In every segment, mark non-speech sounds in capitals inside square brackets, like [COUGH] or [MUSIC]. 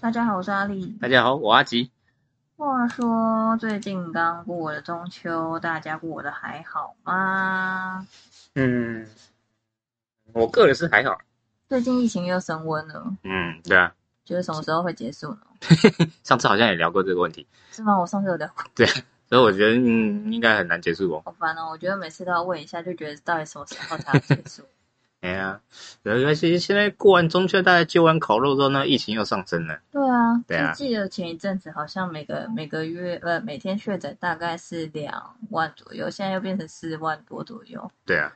大家好，我是阿丽。大家好，我阿吉。话说最近刚过了中秋，大家过得还好吗？嗯，我个人是还好。最近疫情又升温了，嗯，对啊。觉得什么时候会结束呢？[LAUGHS] 上次好像也聊过这个问题。是吗？我上次有聊过。对，所以我觉得嗯，应该很难结束哦。好烦哦！我觉得每次都要问一下，就觉得到底什么时候才要结束？[LAUGHS] 哎呀，然后其实。现在过完中秋，大概就完烤肉之后，那疫情又上升了。对啊，对啊。记得前一阵子好像每个每个月呃每天确诊大概是两万左右，现在又变成四万多左右。对啊。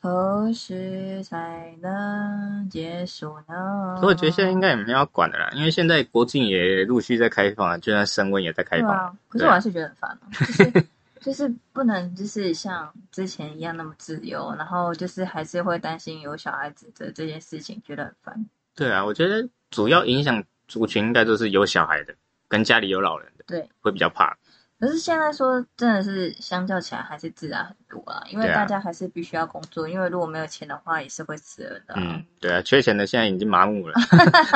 何时才能结束呢？所以我觉得现在应该也没有要管的啦，因为现在国境也陆续在开放，就算升温也在开放。啊，可是我还是觉得很烦，就是 [LAUGHS] 就是不能就是像之前一样那么自由，然后就是还是会担心有小孩子的这件事情，觉得很烦。对啊，我觉得主要影响族群应该都是有小孩的，跟家里有老人的，对，会比较怕。可是现在说真的是相较起来还是自然很多啊，因为大家还是必须要工作，因为如果没有钱的话也是会死人的。嗯，对啊，缺钱的现在已经麻木了。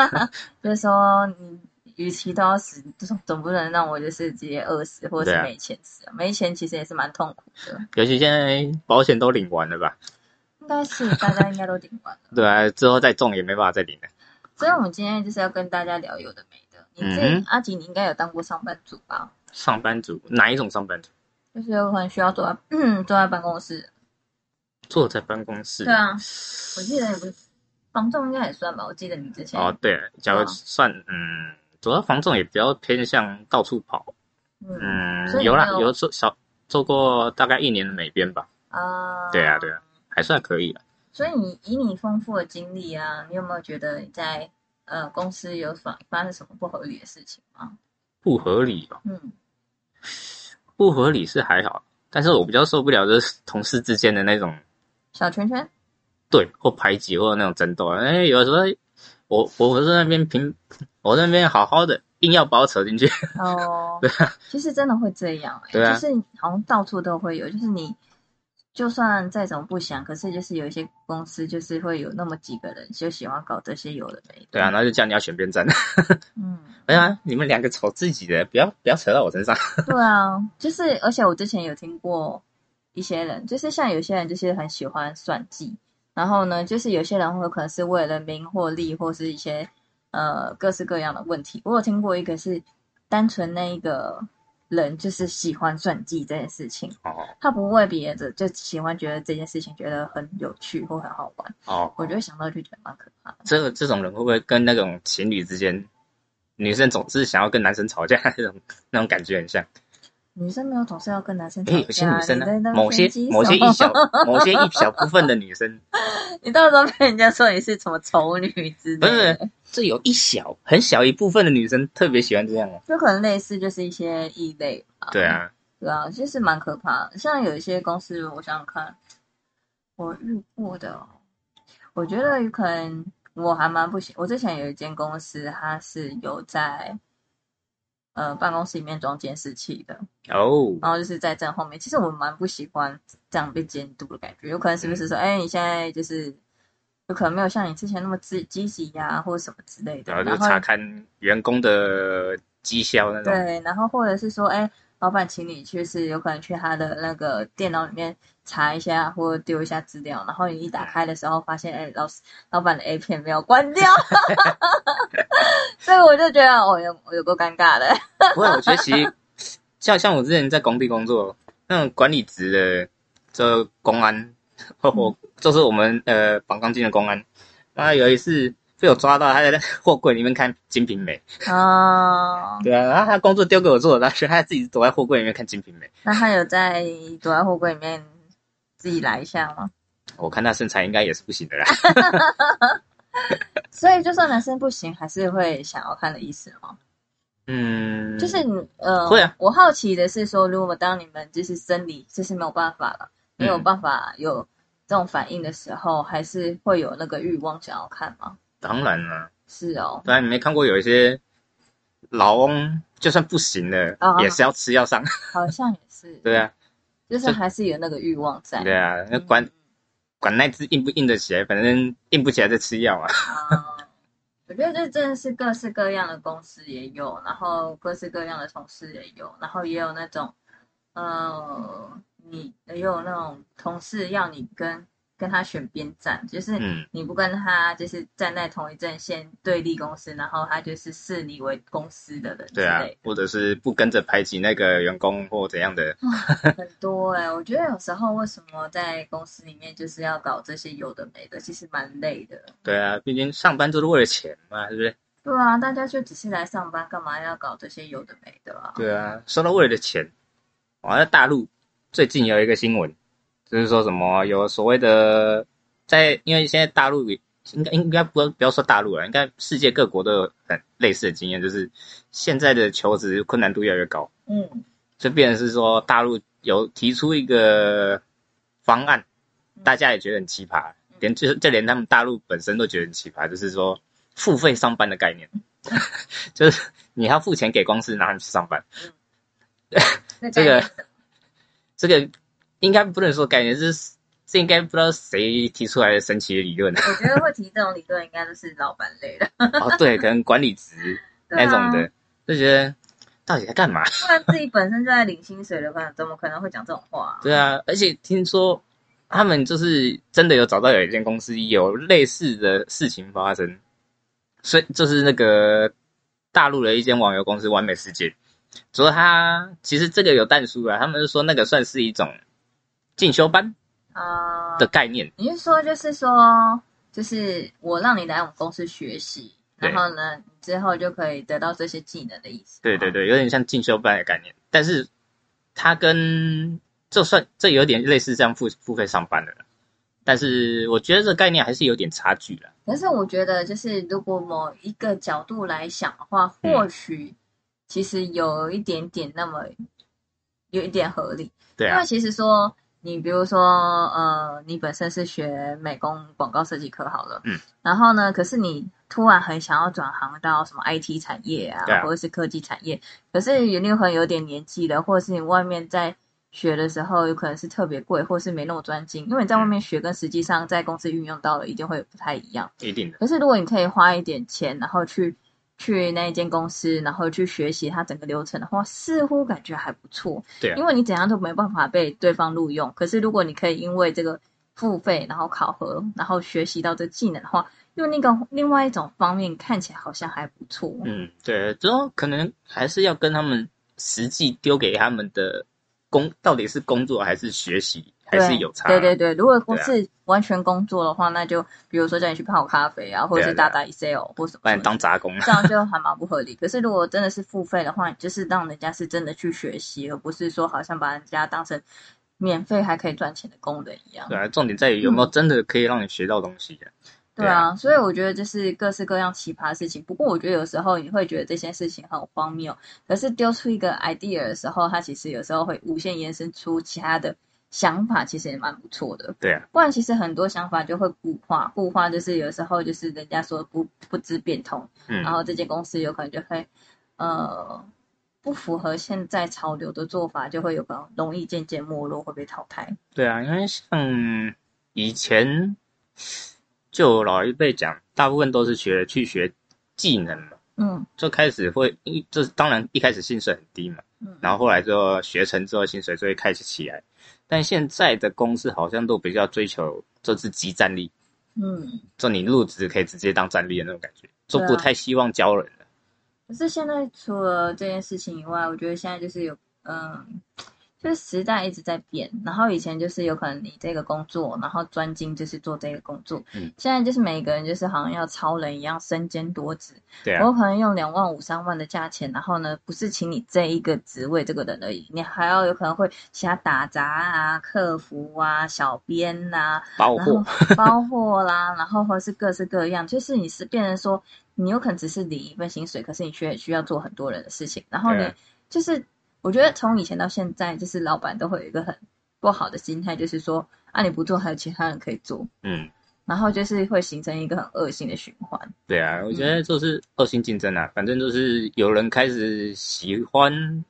[LAUGHS] 就是说，你与其都要死，总总不能让我就是直接饿死，或者是没钱死。没钱其实也是蛮痛苦的。尤其现在保险都领完了吧？应该是大家应该都领完了。[LAUGHS] 对啊，之后再中也没办法再领了。所以我们今天就是要跟大家聊有的没的。你这阿吉，你应该有当过上班族吧？上班族哪一种上班族？就是有可能需要坐在 [CLEARS THROAT] 坐在办公室，坐在办公室。对啊，我记得也不是房仲应该也算吧。我记得你之前哦，对，假如算嗯，主要房仲也比较偏向到处跑。嗯，有啦，有做小做过大概一年的美编吧。啊，对啊，对啊，还算可以了。所以你以你丰富的经历啊，你有没有觉得你在呃公司有发发生什么不合理的事情吗？不合理哦。嗯。不合理是还好，但是我比较受不了就是同事之间的那种小圈圈，对，或排挤或者那种争斗。哎，有时候我我是那边平，我那边好好的，硬要把我扯进去。哦，对啊，其实真的会这样，对啊，就是好像到处都会有，就是你。就算再怎么不想，可是就是有一些公司就是会有那么几个人就喜欢搞这些有的没的。对啊，那就叫你要选边站。嗯，[LAUGHS] 哎呀，你们两个瞅自己的，不要不要扯到我身上。[LAUGHS] 对啊，就是而且我之前有听过一些人，就是像有些人就是很喜欢算计，然后呢，就是有些人会可能是为了名或利或是一些呃各式各样的问题。我有听过一个是单纯那一个。人就是喜欢算计这件事情，哦，他不为别的，就喜欢觉得这件事情觉得很有趣或很好玩，哦，我觉得想到就觉得蛮可怕。这个这种人会不会跟那种情侣之间，女生总是想要跟男生吵架那种那种感觉很像？女生没有总是要跟男生吵架，有些女生呢，某些某些一小 [LAUGHS] 某些一小部分的女生，你到时候被人家说你是什么丑女之类的。这有一小很小一部分的女生特别喜欢这样哦，就可能类似就是一些异类吧。对啊，对啊，其实蛮可怕的。像有一些公司，我想想看，我遇过的，我觉得有可能我还蛮不喜。我之前有一间公司，它是有在呃办公室里面装监视器的哦，然后就是在正后面。其实我蛮不喜欢这样被监督的感觉。有可能是不是说，哎，你现在就是。有可能没有像你之前那么积积极呀，或者什么之类的。然后就查看员工的绩效那种。对，然后或者是说，哎，老板请你去，是有可能去他的那个电脑里面查一下，或丢一下资料。然后你一打开的时候，发现，哎，老师老板的 A 片没有关掉。[LAUGHS] 所以我就觉得，哦，有有够尴尬的。不会，我觉得其实像像我之前在工地工作，那种管理职的，这公安。[LAUGHS] 我就是我们呃绑钢筋的公安，那有一次被我抓到，他在货柜里面看《金瓶梅》哦，[LAUGHS] 对啊，然后他工作丢给我做，然后他自己躲在货柜里面看《金瓶梅》。那他有在躲在货柜里面自己来一下吗？我看他身材应该也是不行的啦。[LAUGHS] 所以就算男生不行，还是会想要看的意思吗？嗯，就是呃，会啊。我好奇的是说，如果当你们就是生理就是没有办法了。没有办法有这种反应的时候，还是会有那个欲望想要看吗？当然了，是哦。当然你没看过有一些老翁，就算不行了，也是要吃药上。好像也是。[LAUGHS] 对啊，就是还是有那个欲望在。对啊，那管嗯管那只硬不硬得起来，反正硬不起来再吃药嘛。啊，我觉得这真的是各式各样的公司也有，然后各式各样的同事也有，然后也有那种，呃，你也有那种同事要你跟跟他选边站，就是嗯，你不跟他就是站在同一阵线对立公司，然后他就是视你为公司的人之对啊，或者是不跟着排挤那个员工或怎样的，很多哎、我觉得有时候为什么在公司里面就是要搞这些有的没的，其实蛮累的。对啊，毕竟上班就是为了钱嘛，对不对？对啊，大家就只是来上班，干嘛要搞这些有的没的啊？对啊，说到为了钱，我在大陆最近有一个新闻，就是说什么有所谓的在，因为现在大陆应该应该不要不要说大陆了，应该世界各国都有很类似的经验，就是现在的求职困难度越来越高，嗯。就变成是说大陆有提出一个方案，大家也觉得很奇葩，连就就连他们大陆本身都觉得很奇葩，就是说付费上班的概念，[LAUGHS] 就是你要付钱给公司，然后你去上班。那这个 [LAUGHS] 这个应该不能说概念，这是这应该不知道谁提出来的神奇的理论我觉得会提这种理论，应该都是老板类的，[LAUGHS] 哦，对，可能管理职啊。那种的，就觉得到底在干嘛？不然自己本身就在领薪水的话，怎么可能会讲这种话、对啊，而且听说他们就是真的有找到有一间公司有类似的事情发生，所以就是那个大陆的一间网游公司完美世界，主要他其实这个有淡书啊，他们是说那个算是一种进修班啊、的概念，你是说就是说，就是我让你来我们公司学习，然后呢，你之后就可以得到这些技能的意思。对对对，有点像进修班的概念，但是它跟就算这有点类似这样付付费上班的了，但是我觉得这个概念还是有点差距了。可是我觉得，就是如果某一个角度来想的话，嗯或许其实有一点点那么有一点合理。对啊因为，其实说你比如说呃，你本身是学美工广告设计科好了，嗯，然后呢，可是你突然很想要转行到什么 IT 产业啊，啊或者是科技产业，可是有那可能有点年纪了，或者是你外面在学的时候有可能是特别贵，或是没那么专精，因为你在外面学跟实际上在公司运用到了一定会不太一样。一定的，可是如果你可以花一点钱，然后去去那一间公司，然后去学习它整个流程的话，似乎感觉还不错。对啊因，为你怎样都没办法被对方录用。可是如果你可以因为这个付费，然后考核，然后学习到这技能的话，用那个另外一种方面看起来好像还不错。嗯，对，之后可能还是要跟他们实际丢给他们的工，到底是工作还是学习，还是有差。对对对，如果不对啊是完全工作的话，那就比如说叫你去泡咖啡啊，或者是打打 Excel 或什么不然什么当杂工。这样就还蛮不合理。可是如果真的是付费的话，你就是让人家是真的去学习，而不是说好像把人家当成免费还可以赚钱的工人一样。对啊，重点在于有没有真的可以让你学到东西的。对啊，所以我觉得就是各式各样奇葩的事情。不过我觉得有时候你会觉得这些事情很荒谬，可是丢出一个 idea 的时候，它其实有时候会无限延伸出其他的想法，其实也蛮不错的。对啊，不然其实很多想法就会固化，固化就是有时候就是人家说不不知变通，嗯。然，后这间公司有可能就会呃不符合现在潮流的做法，就会有可能容易渐渐没落，会被淘汰。对啊，因为像以前就老一辈讲，大部分都是学去学技能嘛，嗯。就开始会，一就是当然一开始薪水很低嘛，嗯，然后后来就学成之后薪水就会开始起来，但现在的公司好像都比较追求就是集战力，嗯，就你入职可以直接当战力的那种感觉，就不太希望教人了。可是现在除了这件事情以外，我觉得现在就是有嗯。就是时代一直在变，然后以前就是有可能你这个工作，然后专精就是做这个工作，嗯，现在就是每个人就是好像要超人一样身兼多职，对啊我，可能用两万五、三万的价钱，然后呢，不是请你这一个职位这个人而已，你还要有可能会其他打杂啊、客服啊、小编呐、然包货，包货啦，然后或是各式各样，就是你是变成说，你有可能只是领一份薪水，可是你却需要做很多人的事情，然后呢对啊，就是我觉得从以前到现在，就是老板都会有一个很不好的心态，就是说啊你不做，还有其他人可以做，嗯，然后就是会形成一个很恶性的循环。对啊，我觉得就是恶性竞争啊，反正就是有人开始喜欢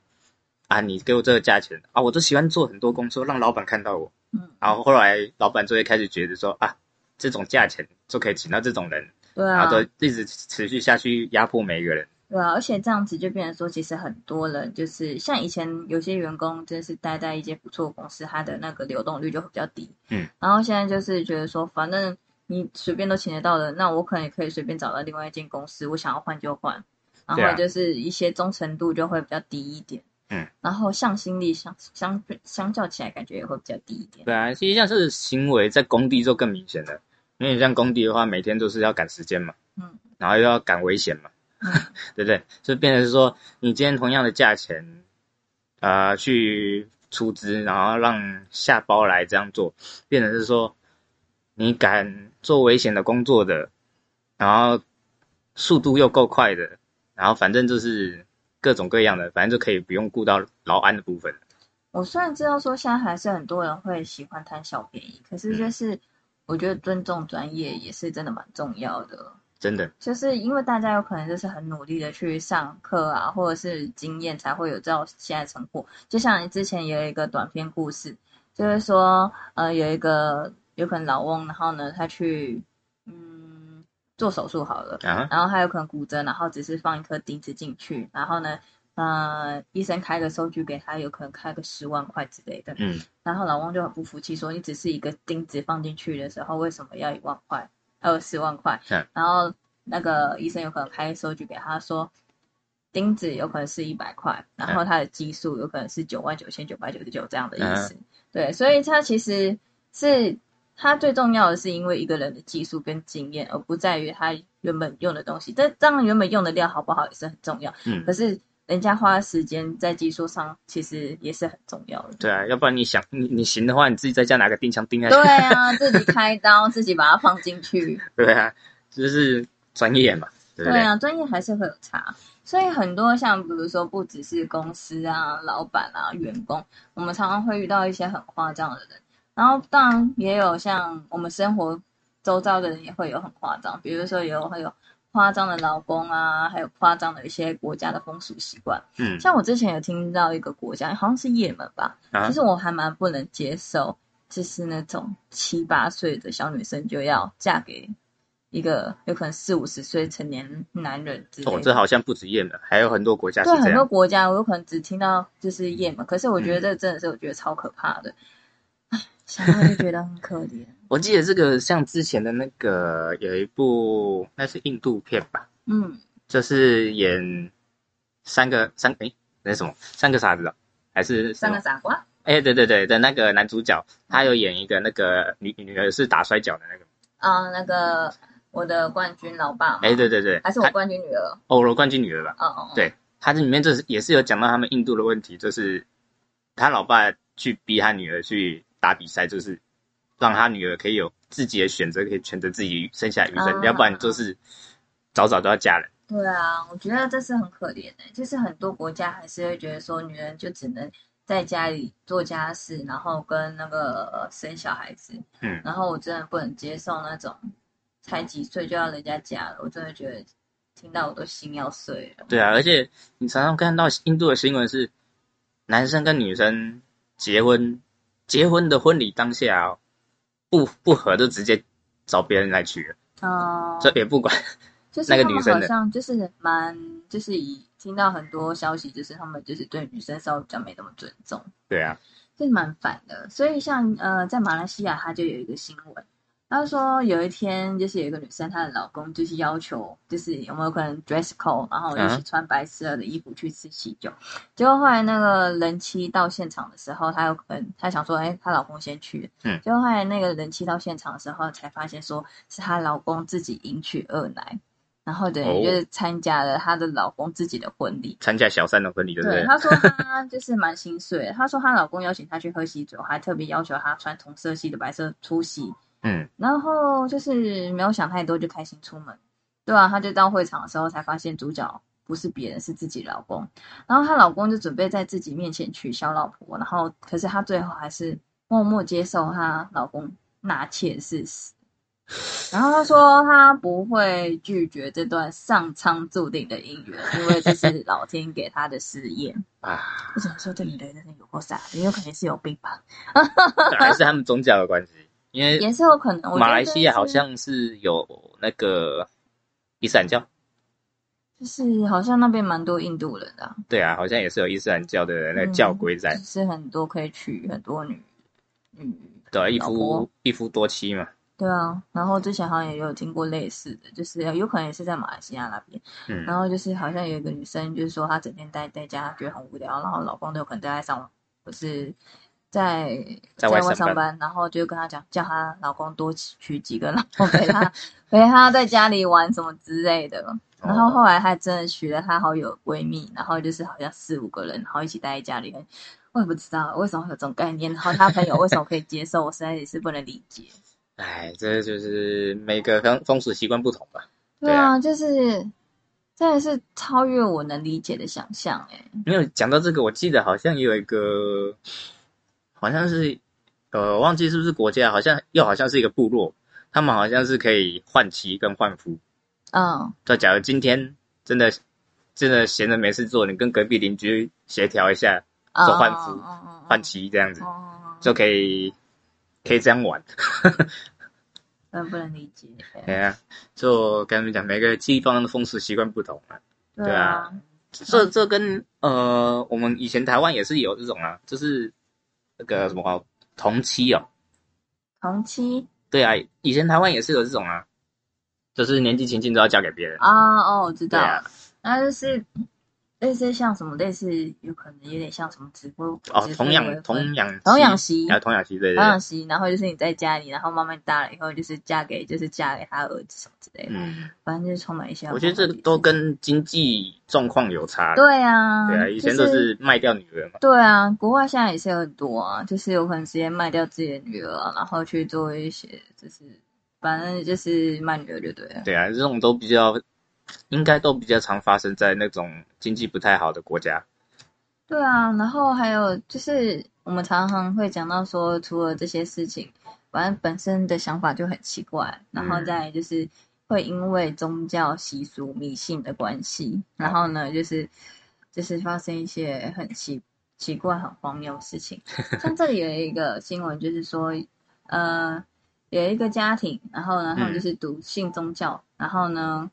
啊，你给我这个价钱啊，我都喜欢做很多工作，让老板看到我。嗯，然后后来老板就会开始觉得说啊，这种价钱就可以请到这种人，对啊，然后就一直持续下去压迫每一个人。对啊，而且这样子就变成说，其实很多人就是像以前有些员工，真是待在一间不错的公司，他的那个流动率就会比较低。嗯，然后现在就是觉得说，反正你随便都请得到的，那我可能也可以随便找到另外一间公司，我想要换就换。然后就是一些忠诚度就会比较低一点。嗯，然后向心力相相相较起来，感觉也会比较低一点。对啊，其实像是行为在工地就更明显了，因为你像工地的话，每天都是要赶时间嘛，嗯，然后又要赶危险嘛，嗯 [LAUGHS] 对不对？就变成是说，你今天同样的价钱，呃，去出资，然后让下包来这样做，变成是说，你敢做危险的工作的，然后速度又够快的，然后反正就是各种各样的，反正就可以不用顾到劳安的部分。我虽然知道说现在还是很多人会喜欢贪小便宜，可是就是我觉得尊重专业也是真的蛮重要的。真的，就是因为大家有可能就是很努力的去上课啊，或者是经验才会有这种现在成果。就像你之前有一个短篇故事，就是说呃有一个有可能老翁，然后呢他去嗯做手术好了，啊，然后他有可能骨折，然后只是放一颗钉子进去，然后呢呃医生开个收据给他，有可能开个十万块之类的。嗯，然后老翁就很不服气，说：“你只是一个钉子放进去的时候，为什么要一万块，呃，十万块？”嗯然后那个医生有可能开收据给他说，钉子有可能是一百块，然后他的基数有可能是九万九千九百九十九这样的意思。对，所以他其实是他最重要的是因为一个人的技术跟经验，而不在于他原本用的东西。但当然，原本用的料好不好也是很重要。嗯可是人家花时间在技术上，其实也是很重要的。对啊，要不然你想你你行的话，你自己在家拿个钉枪钉下去。对啊，[LAUGHS] 自己开刀，自己把它放进去。[LAUGHS] 对啊，就是专业嘛，对不对？对啊，专业还是会有差。所以很多像比如说，不只是公司啊、老板啊、员工，我们常常会遇到一些很夸张的人。然后当然也有像我们生活周遭的人也会有很夸张，比如说有会有夸张的劳工啊，还有夸张的一些国家的风俗习惯。嗯像我之前有听到一个国家，好像是也门吧，啊其实我还蛮不能接受，就是那种七八岁的小女生就要嫁给一个有可能四五十岁成年男人之类的。哦，这好像不止也门，还有很多国家是对很多。国家，我有可能只听到就是也门，可是我觉得这真的是我觉得超可怕的，唉，想到就觉得很可怜。我记得这个像之前的那个有一部那是印度片吧，嗯，就是演三个三诶那是什么三个傻子哦，还是三个？傻瓜。哎，对对对的那个男主角，他有演一个那个女女儿是打摔跤的那个，啊、那个我的冠军老爸嘛，哎，对对对，还是我冠军女儿？哦，我冠军女儿吧？哦哦，对他这里面就是也是有讲到他们印度的问题，就是他老爸去逼他女儿去打比赛，就是让他女儿可以有自己的选择，可以选择自己生下余生，啊要不然就是早早都要嫁人。对啊，我觉得这是很可怜的，就是很多国家还是会觉得说女人就只能在家里做家事，然后跟那个呃生小孩子。嗯然后我真的不能接受那种才几岁就要人家嫁了，我真的觉得听到我都心要碎了。对啊，而且你常常看到印度的新闻是，男生跟女生结婚，结婚的婚礼当下、哦、不不合就直接找别人来娶了，哦、这也不管。[LAUGHS] 就是那个他们好女生的像就是蛮，就是以听到很多消息，就是他们就是对女生稍微比较没那么尊重。对啊，就是蛮烦的。所以像呃，在马来西亚，它就有一个新闻，他说有一天就是有一个女生，她的老公就是要求，就是有没有可能 dress code，然后一起嗯穿白色的衣服去吃喜酒。结果后来那个人妻到现场的时候，她有可能她想说，哎，她老公先去，嗯结果后来那个人妻到现场的时候，才发现说是她老公自己迎娶二奶。然后等于哦就是参加了她的老公自己的婚礼，参加小三的婚礼，对不对，对？她说她就是蛮心碎。她说她老公邀请她去喝喜酒，还特别要求她穿同色系的白色出席，嗯，然后就是没有想太多就开心出门。对啊，她就到会场的时候才发现主角不是别人，是自己老公。然后她老公就准备在自己面前取消老婆，然后可是她最后还是默默接受她老公纳妾的事实。然后她说她不会拒绝这段上苍注定的姻缘，因为这是老天给她的试验。啊，我只能说这女的真的有够傻的，有可能是有病吧，还是他们宗教的关系，因为也是有可能。马来西亚好像是有那个伊斯兰教，就是好像那边蛮多印度人的啊、对啊，好像也是有伊斯兰教的那个教规在就，是很多可以娶很多女女，对啊，一夫一夫多妻嘛，对啊。然后之前好像也有听过类似的，就是有可能也是在马来西亚那边，嗯，然后就是好像有一个女生，就是说她整天待在家，觉得很无聊，然后老公都有可能都在上网，不是在在外上上班，然后就跟她讲，叫她老公多娶几个老婆陪她 [LAUGHS] 陪她在家里玩什么之类的。然后后来还真的娶了她好友闺蜜，然后就是好像四五个人，然后一起待在家里。我也不知道为什么会有这种概念，然后她朋友为什么可以接受，我实在也是不能理解。哎，这就是每个风风俗习惯不同吧。对啊，就是真的是超越我能理解的想象哎、没有讲到这个，我记得好像也有一个，好像是呃，忘记是不是国家，好像又好像是一个部落，他们好像是可以换旗跟换服。嗯，就假如今天真的真的闲着没事做，你跟隔壁邻居协调一下，做换夫哦换妻这样子，哦，就可以可以这样玩。[LAUGHS] 真不能理解。[LAUGHS] 对啊，就跟你们讲，每个地方的风俗习惯不同啊。对啊，这这跟呃，我们以前台湾也是有这种啊，就是那个什么同妻哦。同期对啊，以前台湾也是有这种啊，就是年纪轻轻都要嫁给别人。啊，哦，我知道，对啊，那就是类似像什么，类似有可能有点像什么直播哦，童养养童养童养媳啊，童养媳对童养媳，然后就是你在家里，然后慢慢大了以后，就是嫁给就是嫁给他儿子什么之类的，嗯，反正就是充满一些。我觉得这都跟经济状况有差。对啊，对啊，以前都是卖掉女儿嘛。对啊，国外现在也是有很多啊，就是有可能直接卖掉自己的女儿啊，然后去做一些，就是反正就是卖女儿就对了。对啊，这种都比较，应该都比较常发生在那种经济不太好的国家。对啊，然后还有就是我们常常会讲到说，除了这些事情，反正本身的想法就很奇怪，然后再来就是会因为宗教习俗、迷信的关系，然后呢，就是就是发生一些很奇奇怪、很荒谬的事情。[LAUGHS] 像这里有一个新闻，就是说，呃，有一个家庭，然后呢，他们就是笃信宗教，然后呢，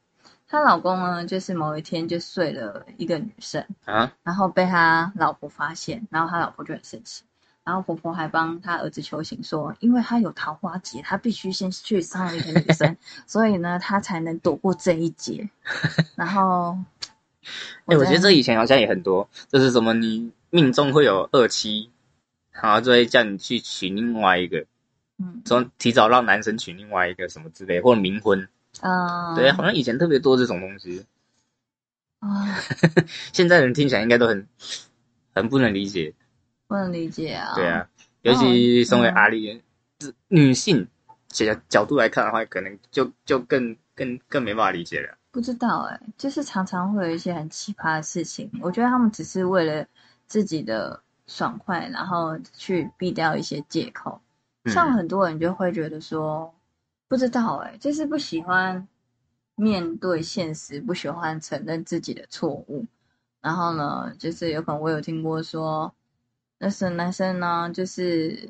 她老公呢，就是某一天就睡了一个女生。啊，然后被他老婆发现，然后他老婆就很生气，然后婆婆还帮他儿子求情说，因为他有桃花劫，他必须先去伤了一个女生，[LAUGHS] 所以呢，他才能躲过这一劫。[LAUGHS] 然后，哎、我觉得这以前好像也很多，就是什么你命中会有二妻，然后就会叫你去娶另外一个，嗯说提早让男生娶另外一个什么之类，或者冥婚。嗯，对，好像以前特别多这种东西，啊，[LAUGHS] 现在人听起来应该都很很不能理解。不能理解啊。对啊，尤其身为嗯阿丽人，是女性角角度来看的话，可能就就更更更没办法理解了。不知道哎、就是常常会有一些很奇葩的事情，我觉得他们只是为了自己的爽快，然后去避掉一些借口。像嗯很多人就会觉得说，不知道哎、就是不喜欢面对现实，不喜欢承认自己的错误。然后呢，就是有可能我有听过说，那是男生呢，就是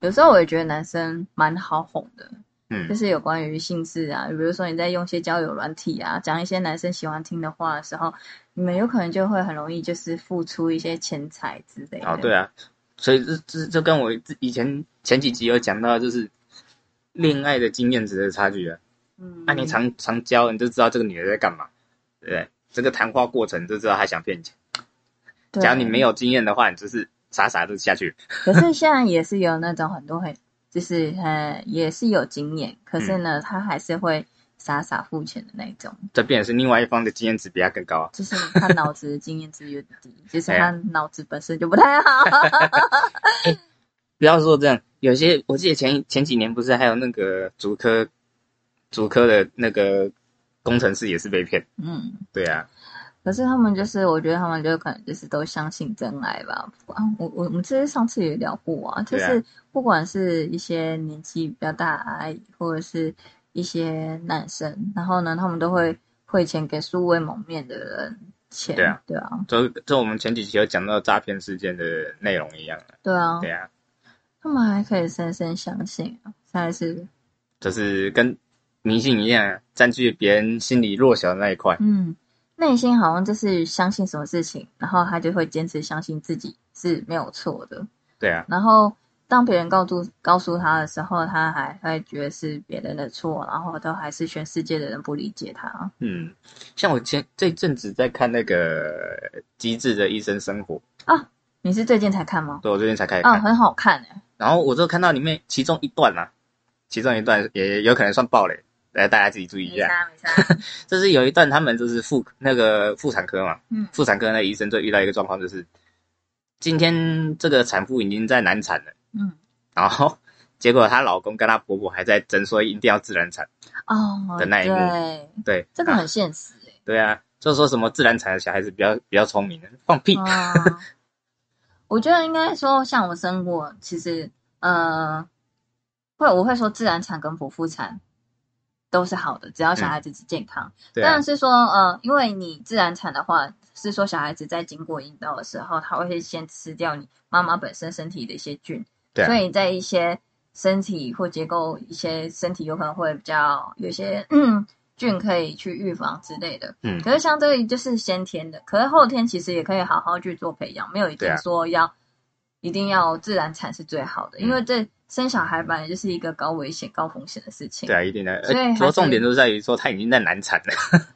有时候我也觉得男生蛮好哄的，嗯就是有关于性事啊，比如说你在用一些交友软体啊，讲一些男生喜欢听的话的时候，你们有可能就会很容易就是付出一些钱财之类的。哦，对啊，所以这这就跟我以前前几集有讲到，就是恋爱的经验值的差距啊。嗯，那、你常常教，你就知道这个女的在干嘛，对不对？这个谈话过程就知道她想骗钱。对假如你没有经验的话，你就是傻傻的下去。可是现在也是有那种很多很，就是呃，也是有经验，可是呢，他还是会傻傻付钱的那种，这变成是另外一方的经验值比她更高啊。就是他脑子的经验值有点低，就是 [LAUGHS] 哎呀他脑子本身就不太好。[LAUGHS] 不要说这样，有些我记得前前几年不是还有那个主科主科的那个工程师也是被骗。嗯，对啊，可是他们就是，我觉得他们就可能就是都相信真爱吧。啊，我我我们这些上次也聊过啊，就是不管是一些年纪比较大的阿姨，或者是一些男生，然后呢，他们都会汇钱给素未谋面的人钱，对啊，对啊，就就我们前几期有讲到诈骗事件的内容一样啊。对啊，对啊，他们还可以深深相信啊，实在是，就是跟迷信一样，占据别人心里弱小的那一块。嗯，内心好像就是相信什么事情，然后他就会坚持相信自己是没有错的。对啊，然后当别人告诉告诉他的时候，他还会觉得是别人的错，然后都还是全世界的人不理解他。嗯，像我前这阵子在看那个《机智的医生生活》，你是最近才看吗？对我最近才开始啊、看，很好看哎、然后我就看到里面其中一段啊，其中一段也有可能算爆雷，来大家自己注意一下。就 [LAUGHS] 是有一段他们就是妇那个妇产科嘛，嗯。妇产科那医生就遇到一个状况，就是今天这个产妇已经在难产了，嗯，然后结果她老公跟她婆婆还在争说一定要自然产，哦，的那一幕。对，这个很现实哎、对啊，就说什么自然产的小孩子比较比较聪明，放屁，啊，我觉得应该说，像我生过，其实呃，会我会说自然产跟剖腹产都是好的，只要小孩子是健康。但，是说呃，因为你自然产的话，是说小孩子在经过阴道的时候，他会先吃掉你妈妈本身身体的一些菌，所以在一些身体或结构一些身体有可能会比较有些嗯菌可以去预防之类的。嗯，可是像这个就是先天的，可是后天其实也可以好好去做培养，没有一定说要、一定要自然产是最好的，嗯因为这生小孩本来就是一个高危险、高风险的事情。对啊，一定的，所以重点就在于说他已经在难产了，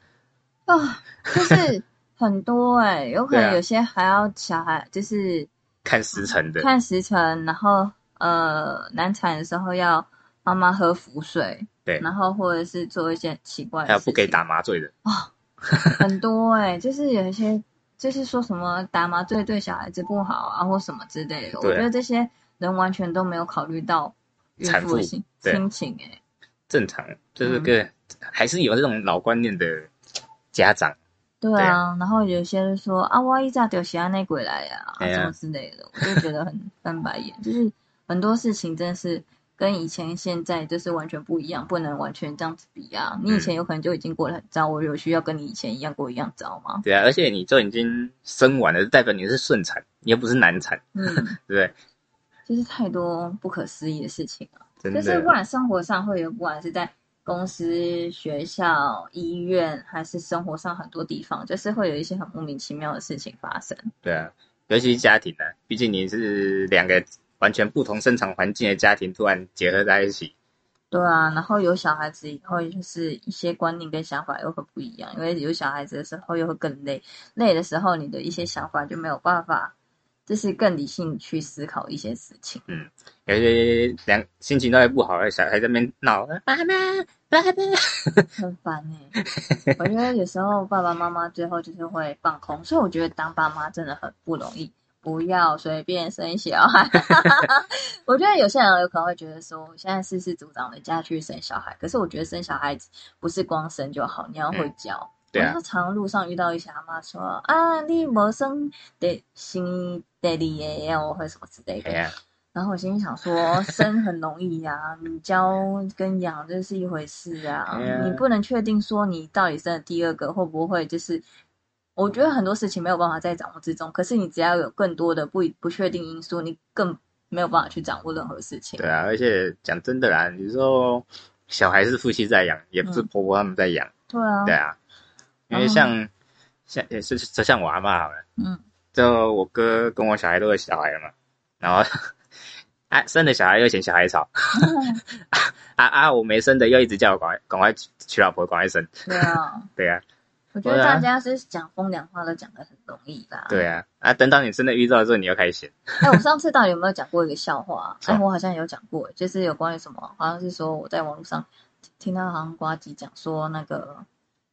[LAUGHS] 啊，就是很多哎、有可能有些还要小孩就是看时辰的，看时辰，然后呃难产的时候要妈妈喝符水，对。然后或者是做一些奇怪的，还有不给打麻醉的，很多哎、[LAUGHS] 就是有一些就是说什么打麻醉对小孩子不好啊，或什么之类的。我觉得这些人完全都没有考虑到孕产妇心心情哎、正常，嗯就是个、还是有这种老观念的家长，对对啊，然后有些人说啊，我一早丢喜安内鬼来呀、啊，哎呀。什么之类的，我就觉得很 [LAUGHS] 翻白眼。就是很多事情真的是跟以前现在就是完全不一样，不能完全这样子比啊。你以前有可能就已经过得很糟，我有需要跟你以前一样过一样糟吗？对啊，而且你就已经生完了，代表你是顺产，你又不是难产，嗯，[LAUGHS] 对不对？就是太多不可思议的事情了。真的，就是不管生活上会有，不管是在公司、学校、医院，还是生活上很多地方，就是会有一些很莫名其妙的事情发生。对啊，尤其是家庭呢、毕竟你是两个完全不同生长环境的家庭突然结合在一起，对啊，然后有小孩子以后，就是一些观念跟想法又会不一样，因为有小孩子的时候又会更累，累的时候你的一些想法就没有办法，就是更理性去思考一些事情。嗯有些两心情都会不好，小孩在那边闹，爸爸爸爸，很烦哎、我觉得有时候爸爸妈妈最后就是会放空，所以我觉得当爸妈真的很不容易。不要随便生小孩。[LAUGHS] 我觉得有些人有可能会觉得说，我现在事事主张的家去生小孩，可是我觉得生小孩子不是光生就好，你要会教。对啊我，常路上遇到一些阿妈说啊，你没生得生第二个，我会什么之类的。然后我心里想说，生很容易呀、你教跟养这是一回事啊，你不能确定说你到底生了第二个会不会就是，我觉得很多事情没有办法在掌握之中，可是你只要有更多的不不确定因素，你更没有办法去掌握任何事情。对啊，而且讲真的啦，你说小孩是夫妻在养，也不是嗯。婆婆他们在养，对啊，对啊，因为像像也是就像我阿妈好了，嗯，就我哥跟我小孩都有小孩了嘛，然后 [LAUGHS] 啊生的小孩又嫌小孩吵，[LAUGHS] 啊啊我没生的又一直叫我赶快赶快娶娶老婆，赶快生，[LAUGHS] 对啊，对啊我觉得大家是讲风凉话都讲的很容易啦。对啊啊等到你真的遇到的时候，你又开始嫌，哎，我上次到底有没有讲过一个笑话？[LAUGHS] 哎，我好像有讲过，就是有关于什么，好像是说我在网络上听到好像瓜吉讲说，那个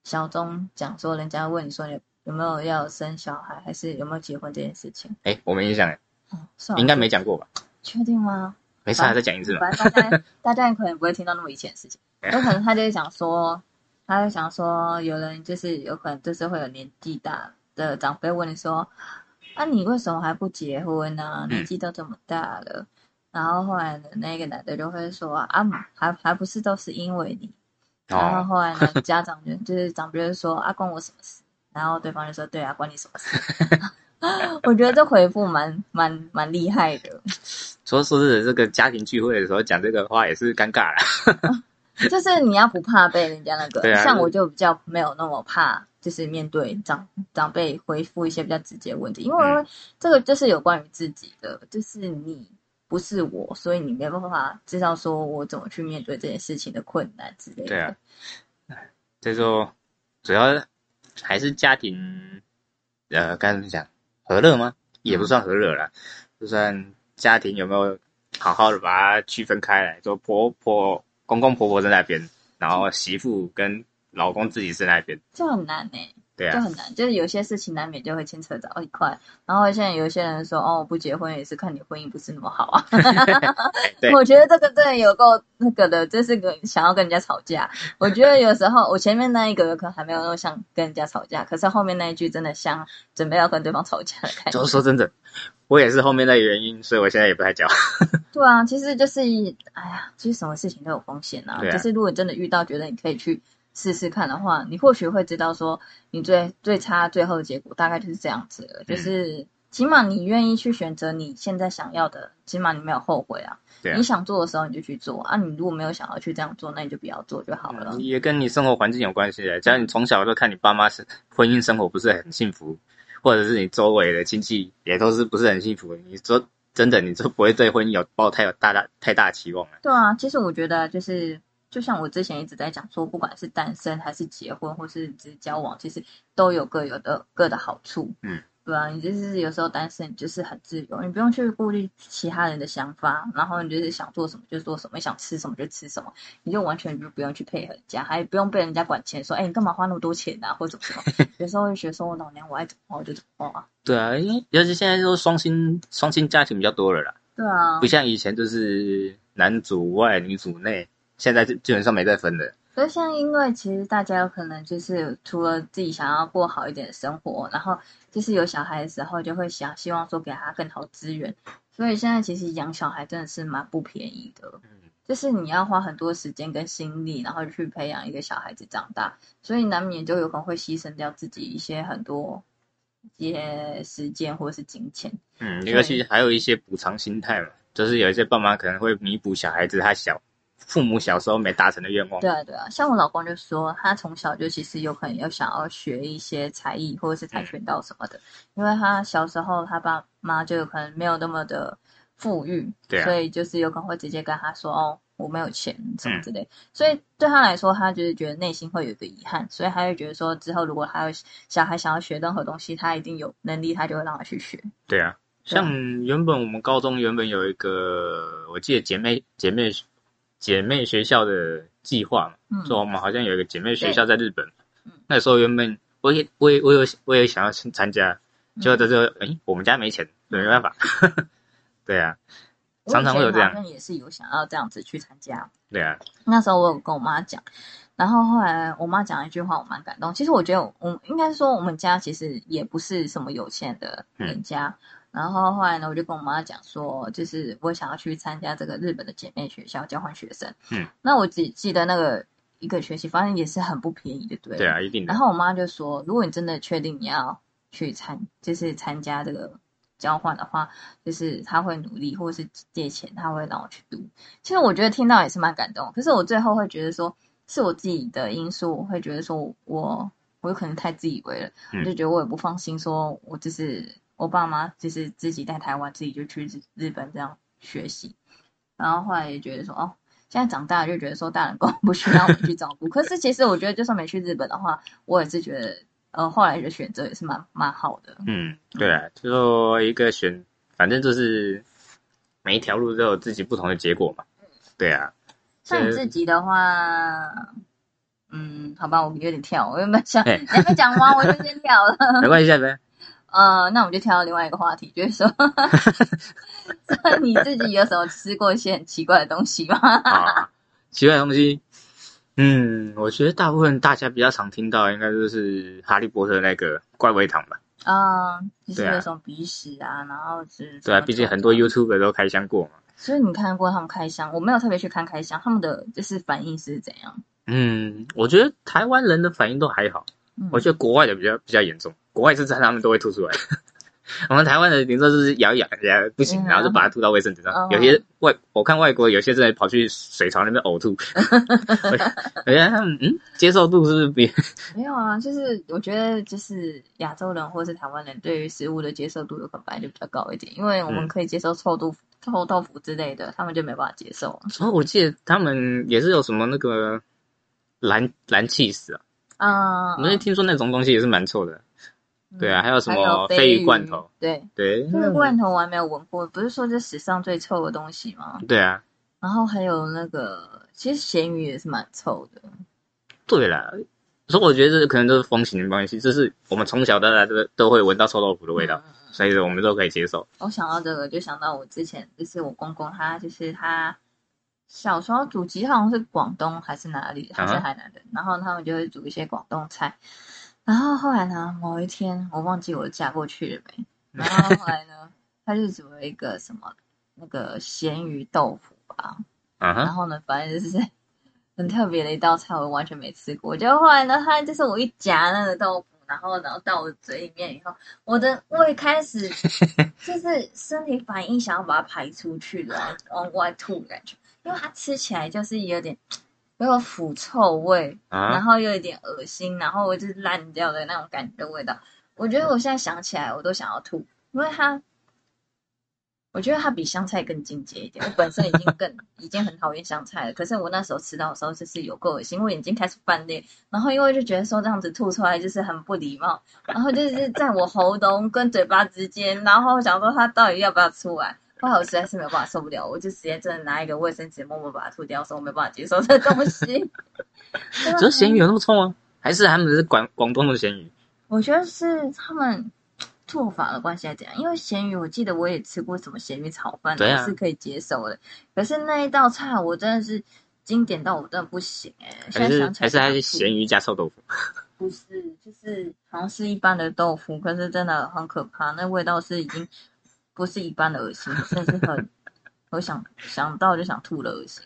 小钟讲说，人家问你说你有没有要生小孩，还是有没有结婚这件事情，哎我没印象哎，哦，算了应该没，讲过吧？确定吗？没事啊，再讲一次嘛，反正大家大家可能不会听到那么以前的事情，[LAUGHS] 有可能他就是讲说，他就想说，有人就是有可能就是会有年纪大的长辈问你说，啊，你为什么还不结婚呢、年纪都这么大了。然后后来呢，那个男的就会说啊，还还不是都是因为你。然后哦，后来呢，[LAUGHS] 家长就就是长辈就说啊，关我什么事？然后对方就说对啊，关你什么事？[LAUGHS] 我觉得这回复蛮蛮蛮厉害的，说 [LAUGHS] 说是这个家庭聚会的时候讲这个话也是尴尬了。就是你要不怕被人家那个，啊像我就比较没有那么怕，就是面对长长辈回复一些比较直接的问题，因为嗯这个就是有关于自己的，就是你不是我，所以你没办法知道说我怎么去面对这件事情的困难之类的。对啊，这时候主要还是家庭，呃，该怎么讲，和乐吗？也不算和乐啦，就算家庭有没有好好的把它区分开来，说婆婆、公公婆婆在那边，然后媳妇跟老公自己在那边，就很难呢、对啊，就很难，就是有些事情难免就会牵扯到一块。然后现在有些人说，哦，我不结婚也是看你婚姻不是那么好啊。[LAUGHS] 对我觉得这个真的有够那个的，这是个想要跟人家吵架。我觉得有时候我前面那一个可能还没有那么像跟人家吵架，可是后面那一句真的像准备要跟对方吵架的感觉 [LAUGHS] 就是。说真的，我也是后面的原因，所以我现在也不太讲。[LAUGHS] [LAUGHS] 对啊，其实就是，哎呀，其实什么事情都有风险啊。对啊就是如果真的遇到觉得你可以去试试看的话，你或许会知道说，你最最差最后的结果大概就是这样子了。嗯就是起码你愿意去选择你现在想要的，起码你没有后悔啊。对啊你想做的时候你就去做啊，你如果没有想要去这样做，那你就不要做就好了。嗯也跟你生活环境有关系的。假如你从小就看你爸妈是婚姻生活不是很幸福，或者是你周围的亲戚也都是不是很幸福，你说真的，你就不会对婚姻有抱太有大大太大期望了。对啊，其实我觉得就是，就像我之前一直在讲说，不管是单身还是结婚，或是只是交往，其实都有各有的各的好处。嗯，对啊，你就是有时候单身，你就是很自由，你不用去顾虑其他人的想法，然后你就是想做什么就做什么，想吃什么就吃什么，你就完全就不用去配合人家，还不用被人家管钱，说，哎，你干嘛花那么多钱啊，或者什么什么。有时候会觉得说，我老娘我爱怎么花我就怎么花啊。对啊，因为尤其现在都双薪双薪家庭比较多了啦，对啊不，像以前就是男主外女主内，现在就基本上没再分的。所以像因为其实大家有可能就是除了自己想要过好一点的生活，然后就是有小孩的时候就会想希望说给他更好的资源，所以现在其实养小孩真的是蛮不便宜的，嗯，就是你要花很多时间跟心力，然后去培养一个小孩子长大，所以难免就有可能会牺牲掉自己一些很多一些时间或者是金钱。嗯，对尤其还有一些补偿心态嘛，就是有一些爸妈可能会弥补小孩子他小父母小时候没达成的愿望。对啊，对啊，像我老公就说，他从小就其实有可能要想要学一些才艺或者是跆拳道什么的，因为他小时候他爸妈就有可能没有那么的富裕，对啊。所以就是有可能会直接跟他说，哦，我没有钱什么之类，所以对他来说，他就是觉得内心会有一个遗憾，所以他就觉得说，之后如果他有小孩想要学任何东西，他一定有能力，他就会让他去学。对啊，像原本我们高中原本有一个，我记得姐妹姐妹姐妹学校的计划嘛，嗯说我们好像有一个姐妹学校在日本嗯，那时候原本我也我也我有我也想要去参加，嗯结果在这哎、我们家没钱，没办法。[LAUGHS] 对啊，常常会有这样也是有想要这样子去参加。对啊，那时候我有跟我妈讲，然后后来我妈讲了一句话，我蛮感动。其实我觉得我，我应该说我们家其实也不是什么有钱的人家。然后后来呢，我就跟我妈讲说，就是我想要去参加这个日本的姐妹学校交换学生。嗯，那我只记得那个一个学期，反正也是很不便宜的，对了对啊，一定的然。后我妈就说，如果你真的确定你要去参，就是参加这个交换的话，就是她会努力，或者是借钱，她会让我去读。其实我觉得听到也是蛮感动，可是我最后会觉得说，是我自己的因素，我会觉得说我我有可能太自以为了，嗯我就觉得我也不放心，说我就是我爸妈就是自己在台湾，自己就去日日本这样学习，然后后来也觉得说，哦。现在长大了就觉得说大人 [LAUGHS] 公不需要我们去照顾，可是其实我觉得就算没去日本的话，我也是觉得呃后来的选择也是蛮蛮好的。嗯，对啊，就说一个选，反正就是每一条路都有自己不同的结果嘛。对啊，像你自己的话，嗯，好吧，我有点跳，我原本想嘿你还没讲完，我就先跳了。[LAUGHS] 没关系，下边呃，那我们就跳到另外一个话题，就是说，[LAUGHS] 你自己有什么吃过一些很奇怪的东西吗？[LAUGHS] 啊，奇怪的东西，嗯，我觉得大部分大家比较常听到，应该就是哈利波特那个怪味糖吧。啊、就是对啊有种鼻屎啊，然后是对啊，毕竟很多 YouTube 都开箱过嘛。所以你看过他们开箱，我没有特别去看开箱，他们的就是反应是怎样？嗯，我觉得台湾人的反应都还好，嗯我觉得国外的比较比较严重，国外是在他们都会吐出来。[LAUGHS] 我们台湾的顶多就是咬一咬，咬不行，嗯然后就把它吐到卫生纸上。嗯有些外我看外国有些真的跑去水槽那边呕吐，我 [LAUGHS] 我觉得他们嗯接受度是不是比 [LAUGHS] 没有啊，就是我觉得就是亚洲人或是台湾人对于食物的接受度有可能本来就比较高一点，因为我们嗯可以接受臭豆腐、臭豆腐之类的，他们就没办法接受。哦，我记得他们也是有什么那个蓝蓝气死啊，啊、我们听说那种东西也是蛮臭的。对啊，还有什还么有鲱鲱鱼罐头？对，对，这个罐头我还没有闻过，不是说这史上最臭的东西吗？对啊，然后还有那个，其实咸鱼也是蛮臭的。对啦，所以我觉得这可能都是风行的关系，就是我们从小到大都都会闻到臭豆腐的味道，所以我们都可以接受。我想到这个，就想到我之前就是我公公，他就是他小时候祖籍好像是广东还是哪里，他是海南人，然后他们就会煮一些广东菜。然后后来呢，某一天我忘记我嫁过去了没，[LAUGHS] 然后后来呢，他就煮了一个什么那个咸鱼豆腐吧，然后呢，反正就是 [LAUGHS] 很特别的一道菜，我完全没吃过。就后来呢，他就是我一夹那个豆腐，然后然后到我嘴里面以后，我的胃开始 [LAUGHS] 就是身体反应想要把它排出去的，然后往外吐的感觉，因为它吃起来就是有点有腐臭味，然啊，后又有点恶心，然后就是烂掉的那种感觉的味道。我觉得我现在想起来，我都想要吐，因为它，我觉得它比香菜更进阶一点。我本身已经更 [LAUGHS] 已经很讨厌香菜了，可是我那时候吃到的时候就是有够恶心，我眼睛开始泛裂，然后因为就觉得说这样子吐出来就是很不礼貌，然后就是在我喉咙跟嘴巴之间，然后想说它到底要不要出来。后来我实在是没有办法受不了，我就直接真的拿一个卫生纸默默把它吐掉，说我没办法接受这东西。[LAUGHS] 这咸鱼有那么臭吗？还是他们是广广东的咸鱼？我觉得是他们做法的关系，还是怎样？因为咸鱼，我记得我也吃过什么咸鱼炒饭，对啊是可以接受的。可是那一道菜，我真的是经典到我真的不行哎、现还是在想起来还是咸鱼加臭豆腐？[LAUGHS] 不是，就是好像是一般的豆腐，可是真的很可怕，那味道是已经不是一般的恶心，真的是很，我想想到就想吐的恶心。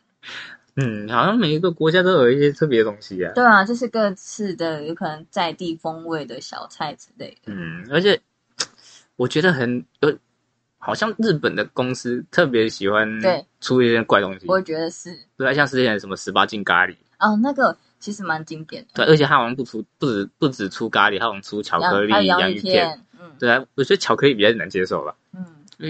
嗯，好像每一个国家都有一些特别的东西啊。对啊，就是各式的有可能在地风味的小菜之类的。嗯，而且我觉得很有，好像日本的公司特别喜欢对出一些怪东西。我觉得是对啊，像之前的什么十八禁咖喱，哦，那个其实蛮经典的。对，而且它好像不出不止不止出咖喱，它好像出巧克力、洋芋片。，嗯对啊，我觉得巧克力比较难接受吧，嗯，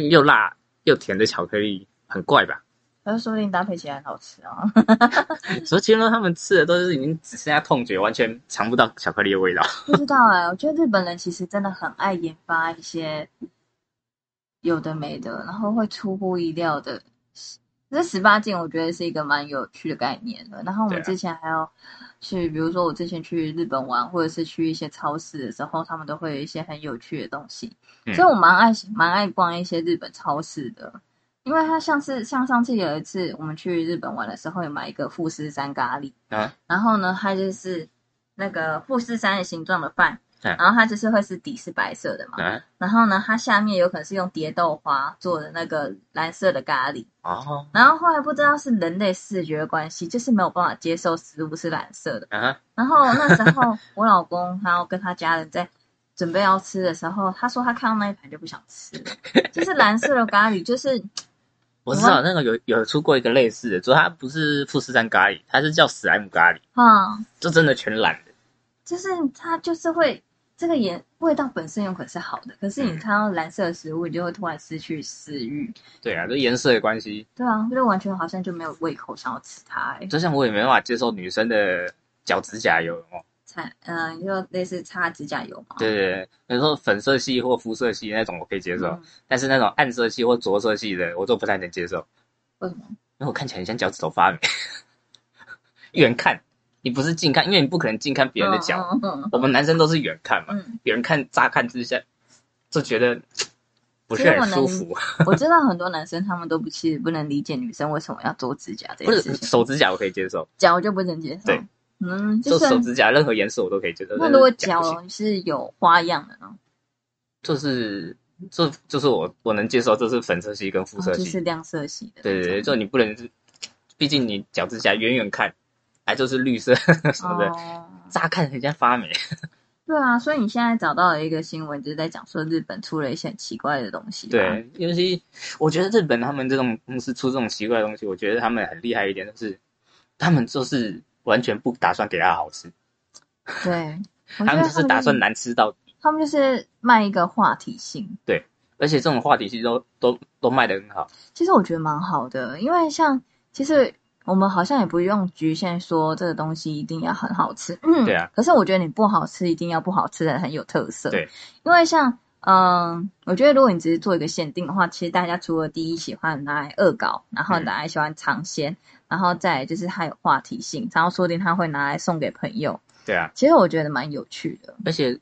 又辣又甜的巧克力很怪吧。可是说不定搭配起来很好吃啊。[LAUGHS] 所以其实他们吃的都是已经只剩下痛觉，完全尝不到巧克力的味道。不知道哎、我觉得日本人其实真的很爱研发一些有的没的，然后会出乎意料的。这十八禁我觉得是一个蛮有趣的概念的。然后我们之前还要去，比如说我之前去日本玩，或者是去一些超市的时候，他们都会有一些很有趣的东西。嗯所以我蛮爱蛮爱逛一些日本超市的，因为它像是像上次有一次我们去日本玩的时候，有买一个富士山咖喱。啊，然后呢，它就是那个富士山的形状的饭，嗯然后它就是会是底是白色的嘛，啊，然后呢，它下面有可能是用蝶豆花做的那个蓝色的咖喱，哦，然后后来不知道是人类视觉关系，就是没有办法接受食物是蓝色的，啊，然后那时候我老公他要跟他家人在准备要吃的时候，他说他看到那一盘就不想吃了，[LAUGHS] 就是蓝色的咖喱，就是 [LAUGHS] 我知道那个有有出过一个类似的，主要它不是富士山咖喱，它是叫史莱姆咖喱，啊、这真的全蓝的。就是它就是会这个颜味道本身有可能是好的，可是你看到蓝色的食物，你就会突然失去食欲。对啊，这颜色的关系，对啊，就完全好像就没有胃口想要吃它、欸。就像我也没办法接受女生的脚指甲油哦。擦，嗯、就类似擦指甲油嘛。对对对，比如说粉色系或肤色系那种我可以接受，嗯但是那种暗色系或着色系的我都不太能接受，为什么？因为我看起来很像脚趾头发霉。[LAUGHS] 远看，你不是近看，因为你不可能近看别人的脚，嗯嗯我们男生都是远看嘛，嗯，别人看乍看之下就觉得不是很舒服。我知道很多男生他们都不其实不能理解女生为什么要做指甲这不是件事情，手指甲我可以接受，脚我就不能接受。对，嗯，就就是手指甲任何颜色我都可以接受。那如果脚是有花样的呢？就是这就是我我能接受，这是粉色系跟肤色系。哦就是亮色系的。对对对，就你不能是，毕竟你脚指甲远远看，哎，就是绿色 [LAUGHS] 什么的，哦，乍看人家发霉。[LAUGHS] 对啊，所以你现在找到了一个新闻，就是在讲说日本出了一些很奇怪的东西。，对，尤其我觉得日本他们这种公司出这种奇怪的东西，我觉得他们很厉害一点，就是他们就是完全不打算给他好吃，对，[LAUGHS] 他们就是打算难吃到底，他们就是卖一个话题性。对而且这种话题其实都都都卖得很好。其实我觉得蛮好的，因为像其实我们好像也不用局限说这个东西一定要很好吃，嗯，对啊。可是我觉得你不好吃，一定要不好吃的很有特色，对，因为像嗯，我觉得如果你只是做一个限定的话，其实大家除了第一喜欢拿来恶搞，然后嗯。拿来喜欢尝鲜，然后再就是它有话题性，然后说不定他会拿来送给朋友，对啊，其实我觉得蛮有趣的。而且，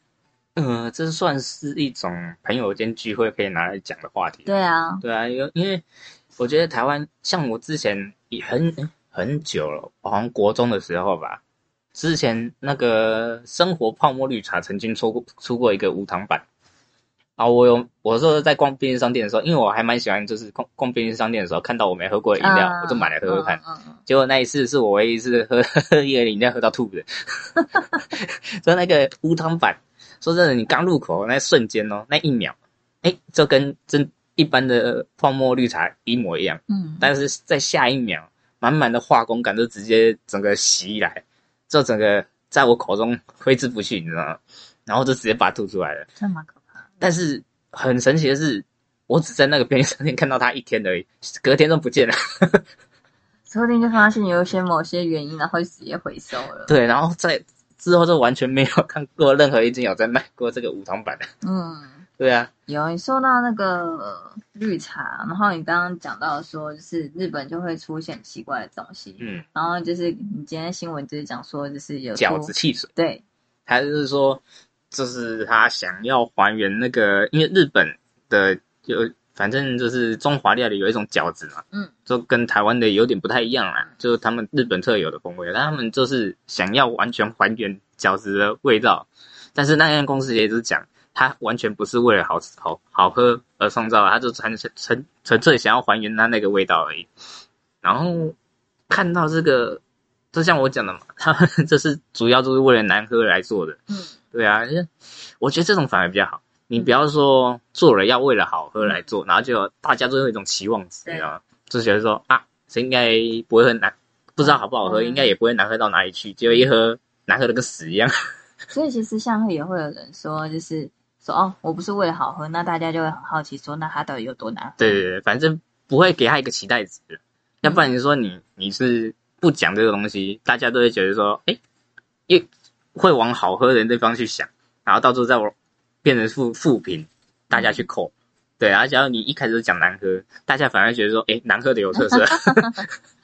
呃，这算是一种朋友间聚会可以拿来讲的话题。对啊，对啊，因为因为我觉得台湾像我之前也很很久了，好像国中的时候吧，之前那个生活泡沫绿茶曾经出过出过一个无糖版。啊，我有我说在逛便利商店的时候，因为我还蛮喜欢，就是逛逛便利商店的时候看到我没喝过的饮料，啊我就买来喝喝看。结果那一次是我唯一一次喝喝一个饮料喝到吐的，[LAUGHS] 就那个无糖版，说真的，你刚入口那瞬间哦，那一秒，哎，就跟真一般的泡沫绿茶一模一样，嗯，但是在下一秒，满满的化工感就直接整个袭来，就整个在我口中挥之不去，你知道吗？然后就直接把它吐出来了。这蛮可怕。但是很神奇的是，我只在那个便利商店看到它一天而已，隔天就不见了。[LAUGHS] 说不定就发现有一些某些原因，然后就直接回收了。对，然后在之后就完全没有看过任何一间有在卖过这个无糖版的。嗯，对啊，有你说到那个呃绿茶，然后你刚刚讲到说，就是日本就会出现奇怪的东西，嗯，然后就是你今天新闻就是讲说，就是有饺子汽水，对，他就是说，就是他想要还原那个，因为日本的就反正就是中华料理有一种饺子嘛，嗯，就跟台湾的有点不太一样啦，就是他们日本特有的风味，但他们就是想要完全还原饺子的味道，但是那间公司也是讲，它完全不是为了好吃好好喝而创造的，它就纯纯纯粹想要还原它那个味道而已。然后看到这个，就像我讲的嘛，[LAUGHS] 他们这是主要就是为了难喝来做的，嗯，对啊，我觉得这种反而比较好。你不要说做了要为了好喝来做，然后就大家都有一种期望值，你知道吗？就觉得说啊，这应该不会很难，不知道好不好喝，嗯应该也不会难喝到哪里去，结果一喝难喝的跟屎一样。[LAUGHS] 所以其实像也会有人说，就是说哦，我不是为了好喝，那大家就会很好奇说，那它到底有多难喝？对对对，反正不会给他一个期待值，要不然你说你你是不讲这个东西，大家都会觉得说，哎，又会往好喝的地方去想，然后到时候再往变成负负评，大家去扣。对，然后假如你一开始讲难喝，大家反而觉得说，哎，难喝的有特色。[LAUGHS]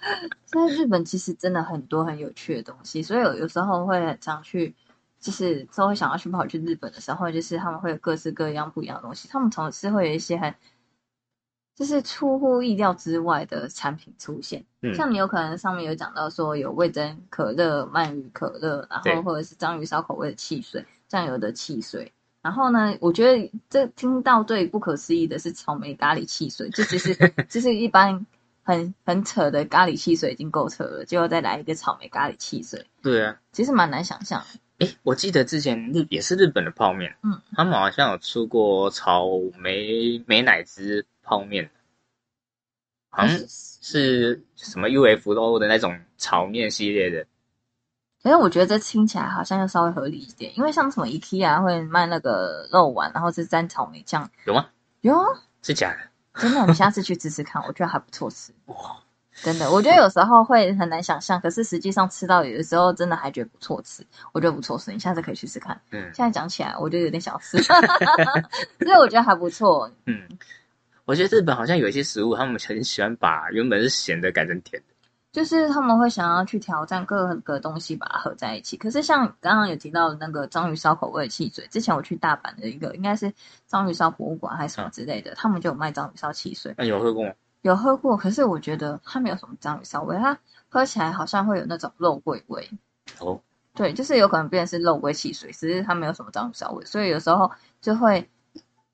[LAUGHS] 所以日本其实真的很多很有趣的东西，所以有有时候会很常去，就是稍微想要去跑去日本的时候，就是他们会有各式各样不一样的东西，他们总是会有一些很，就是出乎意料之外的产品出现。嗯像你有可能上面有讲到说有味增可乐、鳗鱼可乐，然后或者是章鱼烧口味的汽水、酱油的汽水。然后呢，我觉得这听到最不可思议的是草莓咖喱汽水，这其实 [LAUGHS] 就是一般很很扯的咖喱汽水已经够扯了，就要再来一个草莓咖喱汽水，对啊，其实蛮难想象的。哎，我记得之前日也是日本的泡面，嗯，他们好像有出过草莓美乃滋泡面，好像是什么 UFO 的那种炒面系列的。可是我觉得这听起来好像要稍微合理一点，因为像什么 IKEA 会卖那个肉丸，然后是沾草莓酱，有吗？有啊，是假的？真的，你下次去吃吃看，我觉得还不错吃。哇，真的，我觉得有时候会很难想象，可是实际上吃到有的时候真的还觉得不错吃，我觉得不错吃，你下次可以去试试看。嗯现在讲起来，我就有点想吃，[LAUGHS] 所以我觉得还不错。嗯，我觉得日本好像有一些食物，他们很喜欢把原本是咸的改成甜的。就是他们会想要去挑战各个东西，把它合在一起。可是像刚刚有提到的那个章鱼烧口味汽水，之前我去大阪的一个应该是章鱼烧博物馆还是什么之类的，他们就有卖章鱼烧汽水，那有喝过吗？有喝过。可是我觉得它没有什么章鱼烧味，它喝起来好像会有那种肉桂味。哦，对，就是有可能变成是肉桂汽水，只是它没有什么章鱼烧味，所以有时候就会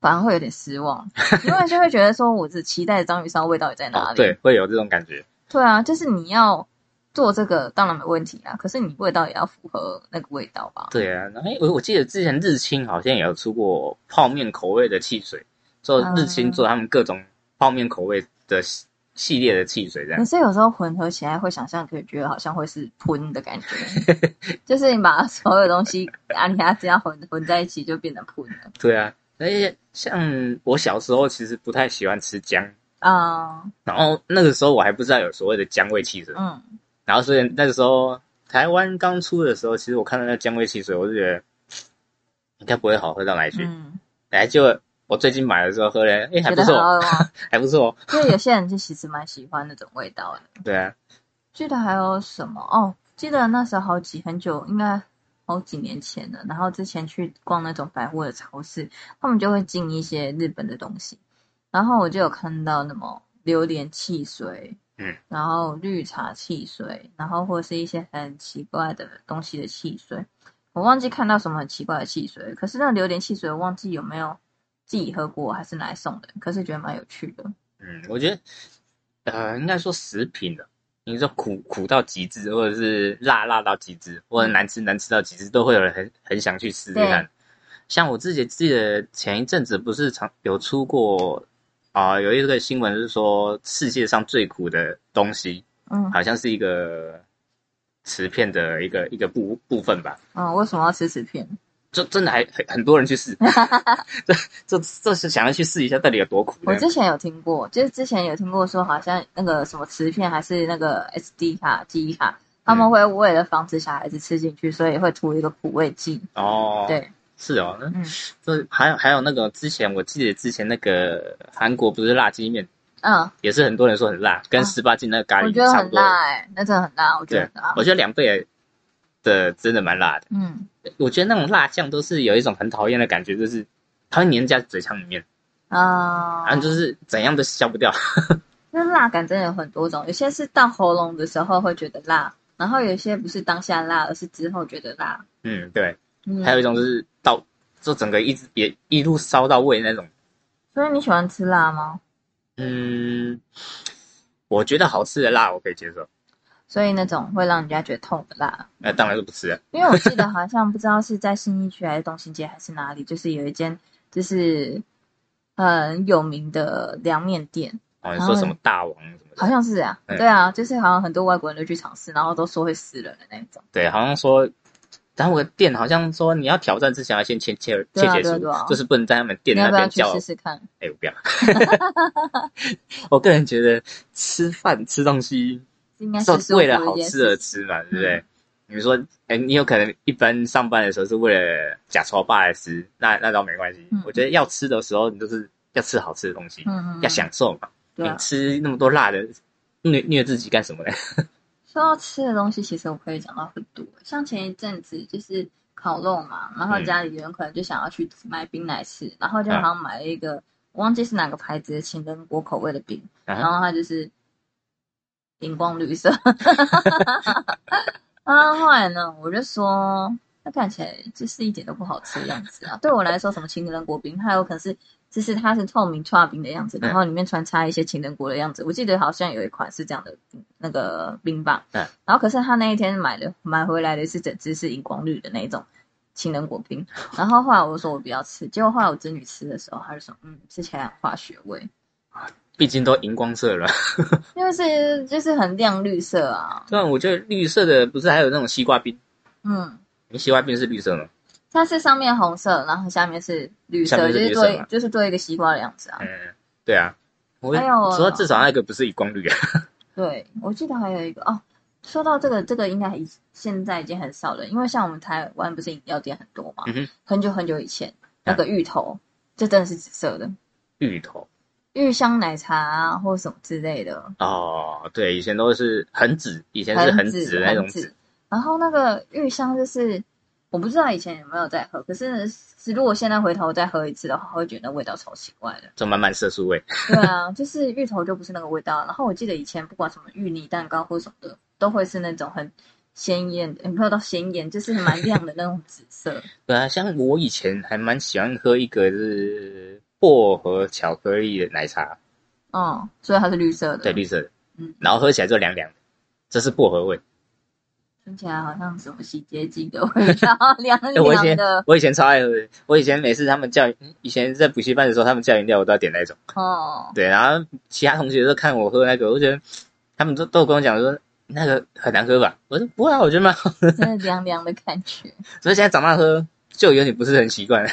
反而会有点失望，[LAUGHS] 因为就会觉得说我只期待的章鱼烧味到底在哪里？哦对，会有这种感觉。对啊，就是你要做这个当然没问题啊，可是你味道也要符合那个味道吧？对啊，哎，我我记得之前日清好像也有出过泡面口味的汽水，做日清做他们各种泡面口味的系系列的汽水这样。可是有时候混合起来会想象，可以觉得好像会是喷的感觉，[LAUGHS] 就是你把所有东西啊，你它这样混混在一起就变成喷了。对啊，而且像我小时候其实不太喜欢吃姜，啊、然后那个时候我还不知道有所谓的姜味汽水，嗯，然后所以那个时候台湾刚出的时候，其实我看到那姜味汽水，我就觉得应该不会好喝到哪里去。嗯，来、就我最近买的时候喝嘞，哎、还不错？[LAUGHS] 还不错。因为有些人就其实蛮喜欢那种味道的。[LAUGHS] 对啊，记得还有什么哦？记得那时候好几很久，应该好几年前了。然后之前去逛那种百货的超市，他们就会进一些日本的东西，然后我就有看到那么榴莲汽水，嗯，然后绿茶汽水，然后或是一些很奇怪的东西的汽水。我忘记看到什么很奇怪的汽水，可是那个榴莲汽水我忘记有没有自己喝过，还是拿来送的，可是觉得蛮有趣的。嗯，我觉得呃，应该说食品的，你说苦苦到极致，或者是辣辣到极致，或者难吃难吃到极致，都会有人很很想去试试看。像我自己记得前一阵子不是常有出过啊、有一个新闻是说世界上最苦的东西，嗯好像是一个瓷片的一个一个部部分吧。嗯，为什么要吃瓷片？就真的还很很多人去试，[LAUGHS] 这这这是想要去试一下到底有多苦。我之前有听过，就是之前有听过说，好像那个什么磁片还是那个 SD 卡记忆卡，他们会为了防止小孩子吃进去，所以会涂一个苦味剂。哦，，对，是哦，那嗯这还有还有那个之前我记得之前那个韩国不是辣鸡面，嗯，也是很多人说很辣，跟啊十八禁那个咖喱差不多我觉得很。辣哎、那真的很辣，我觉得很辣，。我觉得两倍的真的蛮辣的。嗯，我觉得那种辣酱都是有一种很讨厌的感觉，就是它会粘在嘴腔里面，啊、然后就是怎样都消不掉。[LAUGHS] 那辣感真的有很多种，有些是到喉咙的时候会觉得辣，然后有些不是当下辣，而是之后觉得辣。嗯，对。嗯，还有一种就是到就整个一直也一路烧到胃那种。所以你喜欢吃辣吗？嗯，我觉得好吃的辣我可以接受，所以那种会让人家觉得痛的辣，那当然是不吃啊。因为我记得好像不知道是在信义区还是东兴街还是哪里，就是有一间就是很有名的凉面店，哦，你说什么大王什么好？像是啊，嗯对啊，就是好像很多外国人都去尝试，然后都说会死人的那种。对，好像说，然后我的店好像说你要挑战之前要先切切切切就是不能在他们店那边叫试。试看？哎，我不要。我个人觉得吃饭吃东西应该是是为了好吃而吃嘛，对不对？你说，哎，你有可能一般上班的时候是为了假钞霸来吃，那那倒没关系嗯。我觉得要吃的时候，你就是要吃好吃的东西，嗯嗯，要享受嘛。啊。你吃那么多辣的，虐虐自己干什么呢？[LAUGHS] 说到吃的东西，其实我可以讲到很多。像前一阵子就是烤肉嘛，然后嗯家里人可能就想要去买冰来吃，然后就嗯好像买了一个，我忘记是哪个牌子的情人果口味的冰，啊然后它就是荧光绿色。[LAUGHS] 啊，后来呢，我就说，那看起来就是一点都不好吃的样子啊。对我来说，什么情人果冰，它有可能是，就是它是透明串冰的样子，然后里面穿插一些情人果的样子。我记得好像有一款是这样的那个冰棒，嗯，然后可是他那一天买的买回来的是整只是荧光绿的那一种情人果冰，然后后来我就说我不要吃，结果后来我侄女吃的时候，她就说，嗯，吃起来很化学味。毕竟都荧光色了。[LAUGHS] 因为是就是很亮绿色啊，对啊，我觉得绿色的不是还有那种西瓜冰？嗯，你西瓜冰是绿色吗？它是上面红色，然后下面是绿色，就是做就是做一个西瓜的样子啊。嗯，对啊。我还有说至少那个不是荧光绿啊。[LAUGHS] 对，我记得还有一个哦，说到这个，这个应该已现在已经很少了，因为像我们台湾不是饮料店很多嘛，嗯，很久很久以前那个芋头，这真的是紫色的，芋头，玉香奶茶啊，或什么之类的，哦，对，以前都是很紫，以前是很紫的那种紫。然后那个玉香就是我不知道以前有没有在喝，可是是如果现在回头再喝一次的话，会觉得味道超奇怪的。就满满色素味。对啊，就是芋头就不是那个味道。然后我记得以前不管什么芋泥蛋糕或什么的，都会是那种很鲜艳的，也没有到鲜艳，就是蛮亮的那种紫色。[LAUGHS] 对啊，像我以前还蛮喜欢喝一个是薄荷巧克力的奶茶。哦，所以它是绿色的。对，绿色的。嗯，然后喝起来就凉凉的，这是薄荷味。听起来好像什么洗洁精的味道，[LAUGHS] 凉 [LAUGHS] 凉的。我以前我以前超爱喝，我以前每次他们叫，以前在补习班的时候，他们叫饮料我都要点那种。哦。[LAUGHS] 对，然后其他同学都看我喝那个，我觉得他们都都跟我讲说那个很难喝吧？我说不会啊，我觉得蛮好喝。真的凉凉的感觉。所以现在长大喝就有点不是很习惯。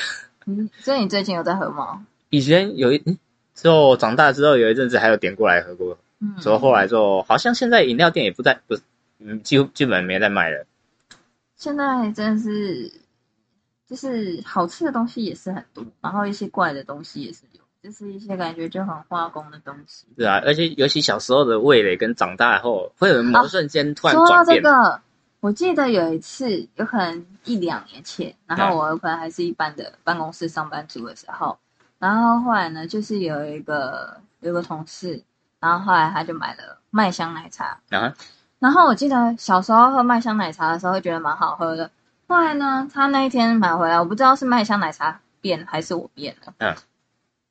嗯，所以你最近有在喝吗？以前有一。之后长大之后有一阵子还有点过来喝过，嗯，之后后来就好像现在饮料店也不在，不，嗯，几乎基本没在卖了。现在真的是，就是好吃的东西也是很多，然后一些怪的东西也是有，就是一些感觉就很化工的东西。对啊，而且尤其小时候的味蕾跟长大后会有某瞬间突然转变。说到这个，我记得有一次，有可能一两年前，然后我有可能还是一般的办公室上班族的时候。然后后来呢，就是有一个有个同事，然后后来他就买了麦香奶茶。啊。然后我记得小时候喝麦香奶茶的时候，会觉得蛮好喝的。后来呢，他那一天买回来，我不知道是麦香奶茶变还是我变了。嗯。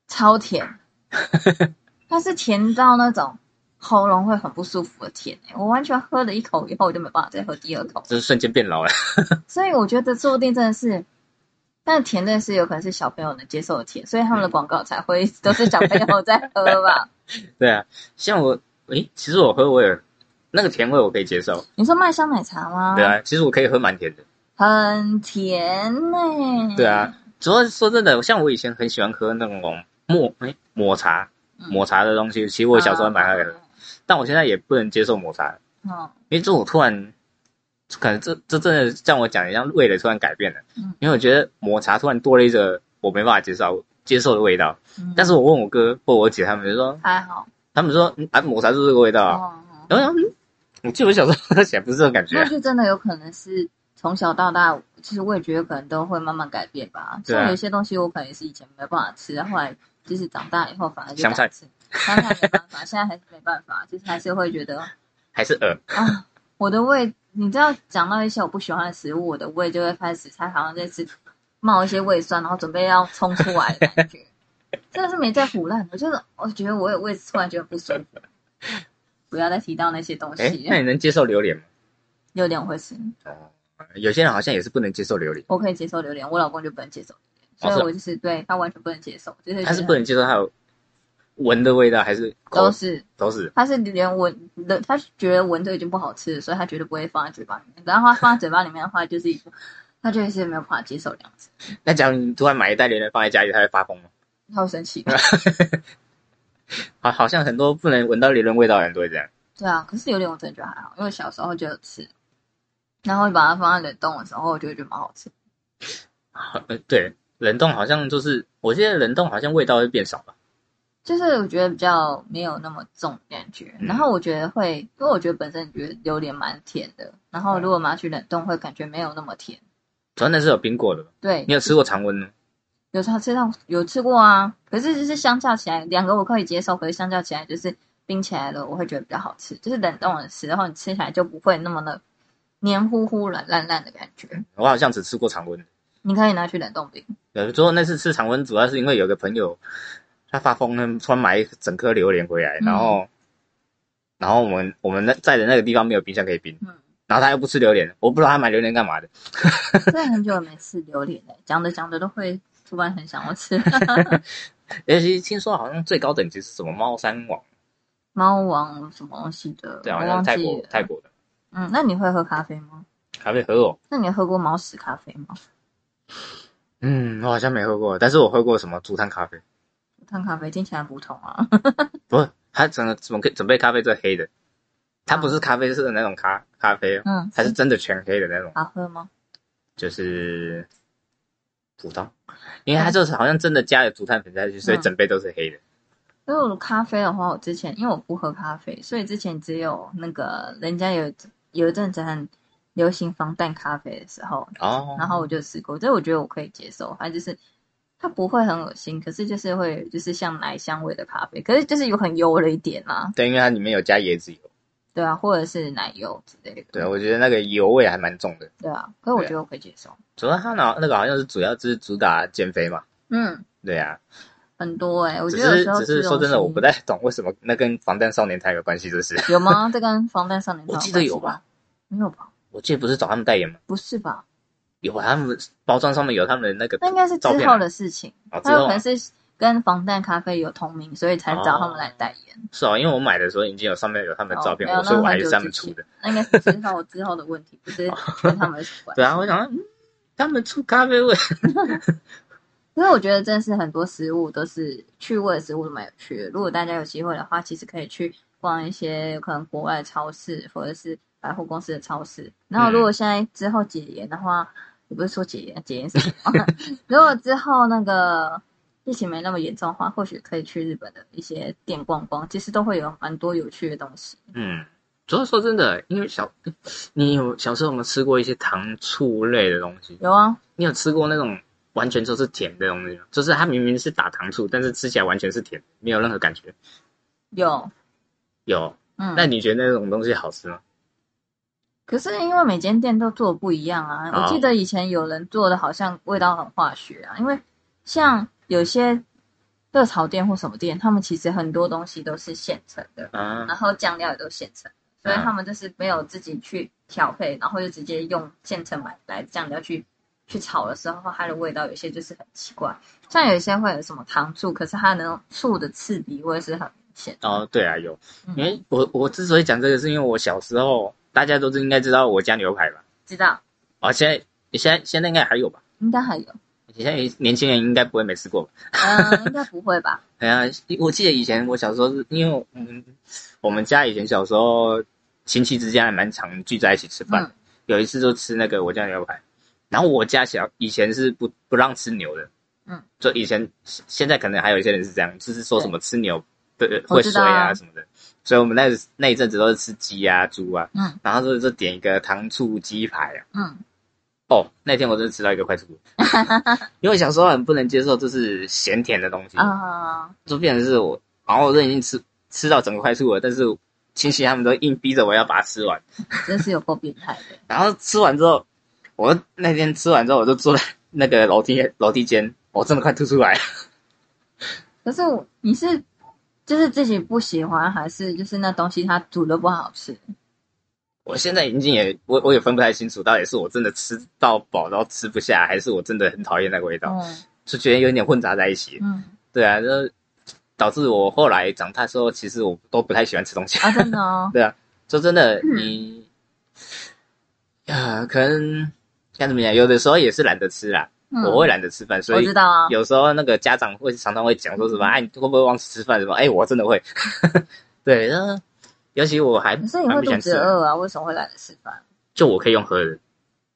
超甜。[LAUGHS] 它是甜到那种喉咙会很不舒服的甜我完全喝了一口以后，我就没办法再喝第二口。就是瞬间变老了。[LAUGHS] 所以我觉得说不定真的是。但甜的是有可能是小朋友能接受的甜，所以他们的广告才会都是小朋友在喝吧？[LAUGHS] 对啊，像我，诶，其实我喝我也那个甜味我可以接受。你说麦香奶茶吗？对啊，其实我可以喝蛮甜的。很甜呢。对啊，主要说真的，像我以前很喜欢喝那种抹诶抹茶抹茶的东西，其实我小时候蛮爱喝，但我现在也不能接受抹茶。哦。因为这我突然。可能这这真的像我讲一样，味蕾突然改变了。嗯，因为我觉得抹茶突然多了一个我没办法接受接受的味道。嗯，但是我问我哥或我姐他们就说还好，他们说啊抹茶就是这个味道啊。然后嗯，我记得我小时候喝起来不是这种感觉。那就真的有可能是从小到大，其实味觉可能都会慢慢改变吧。像有些东西我可能也是以前没办法吃，后来就是长大以后反而就香菜吃，香菜没办法，现在还是没办法，就是还是会觉得还是恶啊。我的胃，你知道，讲到一些我不喜欢的食物，我的胃就会开始，才好像在吃，冒一些胃酸，然后准备要冲出来的感觉，真的是没在胡乱。我就是，我觉得我有胃突然觉得不舒服，不要再提到那些东西。那你能接受榴莲吗？榴莲我会吃。哦，有些人好像也是不能接受榴莲。我可以接受榴莲，我老公就不能接受所以我就是对他完全不能接受，就是他是不能接受他有。闻的味道还是都是都是，他是连闻的，他觉得闻都已经不好吃了，所以他绝对不会放在嘴巴里面。然后他放在嘴巴里面的话，就是一他 [LAUGHS] 就是没有办法接受这样子。那假如你突然买一袋榴莲放在家里，他会发疯吗？他会生气。[LAUGHS] 好，好像很多不能闻到榴莲味道的人都会这样。对啊，可是榴莲我真的觉得还好，因为小时候就有吃，然后把它放在冷冻的时候，我就觉得蛮好吃。呃，对，冷冻好像就是，我记得冷冻好像味道会变少吧。就是我觉得比较没有那么重感觉，然后我觉得会，因为我觉得本身觉得榴莲蛮甜的，然后如果拿去冷冻，会感觉没有那么甜。真的是有冰过的，对，你有吃过常温吗？有常吃到有吃过啊，可是就是相较起来，两个我可以接受，可是相较起来就是冰起来了，我会觉得比较好吃。就是冷冻的时候，你吃起来就不会那么的黏糊糊、软烂烂的感觉。我好像只吃过常温，你可以拿去冷冻冰。有之后那次吃常温，主要是因为有个朋友。他发疯呢，突然买一整颗榴莲回来，然后，然后我们我们那在的那个地方没有冰箱可以冰，嗯，然后他又不吃榴莲，我不知道他买榴莲干嘛的。[LAUGHS] 真的很久没吃榴莲了，讲着讲着都会突然很想要吃。[LAUGHS] 而且听说好像最高等级是什么猫山王，猫王什么东西的？对，好像泰国泰国的。嗯，那你会喝咖啡吗？咖啡喝哦。那你喝过猫屎咖啡吗？嗯，我好像没喝过，但是我喝过什么竹炭咖啡。碳咖啡听起来不同啊，[LAUGHS] 不是，它整个准备准备咖啡是黑的，它不是咖啡色的那种咖咖啡，嗯，它是真的全黑的那种。好喝吗？就是普通，因为它就是好像真的加了竹炭粉下去，所以整杯都是黑的。因为我咖啡的话，我之前因为我不喝咖啡，所以之前只有那个人家有有一阵子很流行防弹咖啡的时候，哦，然后我就试过，这我觉得我可以接受，它就是它不会很恶心，可是就是会就是像奶香味的咖啡，可是就是有很油了一点啦，对，因为它里面有加椰子油，对啊，或者是奶油之类的，对啊，我觉得那个油味还蛮重的。对啊，可是我觉得我可以接受，主要它那那个好像是主要就是主打减肥嘛，嗯，对啊，很多哎、我只觉得只是说真的，我不太懂为什么那跟防弹少年团有关系，就是有吗？这跟防弹少年团我记得有吧？没有吧？我记得不是找他们代言吗？不是吧？他们包装上面有他们的那个那应该是之后的事情，他有可能是跟防弹咖啡有同名，所以才找他们来代言。是哦，因为我买的时候已经有上面有他们的照片，我所以我还是那很久之前他们出的。那应该是之后 [LAUGHS] 之后的问题，不是跟他们有关。对啊，我想他们出咖啡味，因为我觉得真的是很多食物都是趣味的食物都蛮有趣的。如果大家有机会的话，其实可以去逛一些有可能国外的超市或者是百货公司的超市。然后如果现在之后解严的话，也不是说解严，解严是什么？[LAUGHS] 如果之后那个疫情没那么严重的话，或许可以去日本的一些店逛逛，其实都会有蛮多有趣的东西。嗯，主要说真的，因为小你有小时候有没有吃过一些糖醋类的东西？有啊，你有吃过那种完全都是甜的东西吗？就是它明明是打糖醋，但是吃起来完全是甜，没有任何感觉。有，有，嗯，那你觉得那种东西好吃吗？可是因为每间店都做的不一样啊，哦我记得以前有人做的好像味道很化学啊，因为像有些热炒店或什么店，他们其实很多东西都是现成的，啊然后酱料也都现成，所以他们就是没有自己去调配，然后就直接用现成买来酱料去去炒的时候，它的味道有些就是很奇怪，像有一些会有什么糖醋，可是它那种醋的刺鼻味是很明显的。哦，对啊，有，嗯。因为我我之所以讲这个，是因为我小时候大家都是应该知道我家牛排吧？知道，哦，现在现在现在应该还有吧？应该还有，现在年轻人应该不会没吃过吧？嗯，应该不会吧？[LAUGHS] 哎呀，我记得以前我小时候是因为我们我们家以前小时候亲戚之间还蛮常聚在一起吃饭，嗯有一次就吃那个我家牛排，然后我家小以前是不不让吃牛的，嗯，就以前现在可能还有一些人是这样，就是说什么吃牛对我会水啊啊什么的，所以我们那那一阵子都是吃鸡啊猪啊，嗯然后就就点一个糖醋鸡排啊，嗯。哦，那天我真的吃到一个快吐，[LAUGHS] 因为小时候很不能接受就是咸甜的东西，啊，就变成是我，然后我都已经吃吃到整个快吐了，但是亲戚他们都硬逼着我要把它吃完。真是有够变态的。[LAUGHS] 然后吃完之后，我那天吃完之后，我就坐在那个楼梯楼梯间，我真的快吐出来了。可是我你是就是自己不喜欢，还是就是那东西它煮的不好吃？我现在已经也我我也分不太清楚，到底是我真的吃到饱然后吃不下，还是我真的很讨厌那个味道，嗯就觉得有点混杂在一起。嗯对啊，就导致我后来长大之后，其实我都不太喜欢吃东西。啊，真的哦，[LAUGHS] 对啊，说真的，嗯你啊，可能该怎么讲？有的时候也是懒得吃啦，嗯我会懒得吃饭，所以我知道啊，有时候那个家长会常常会讲说什么，哎，你会不会忘记吃饭什么？哎，我真的会。[LAUGHS] 对，那尤其我还可是你会肚子饿啊？为什么会懒得吃饭？就我可以用喝的，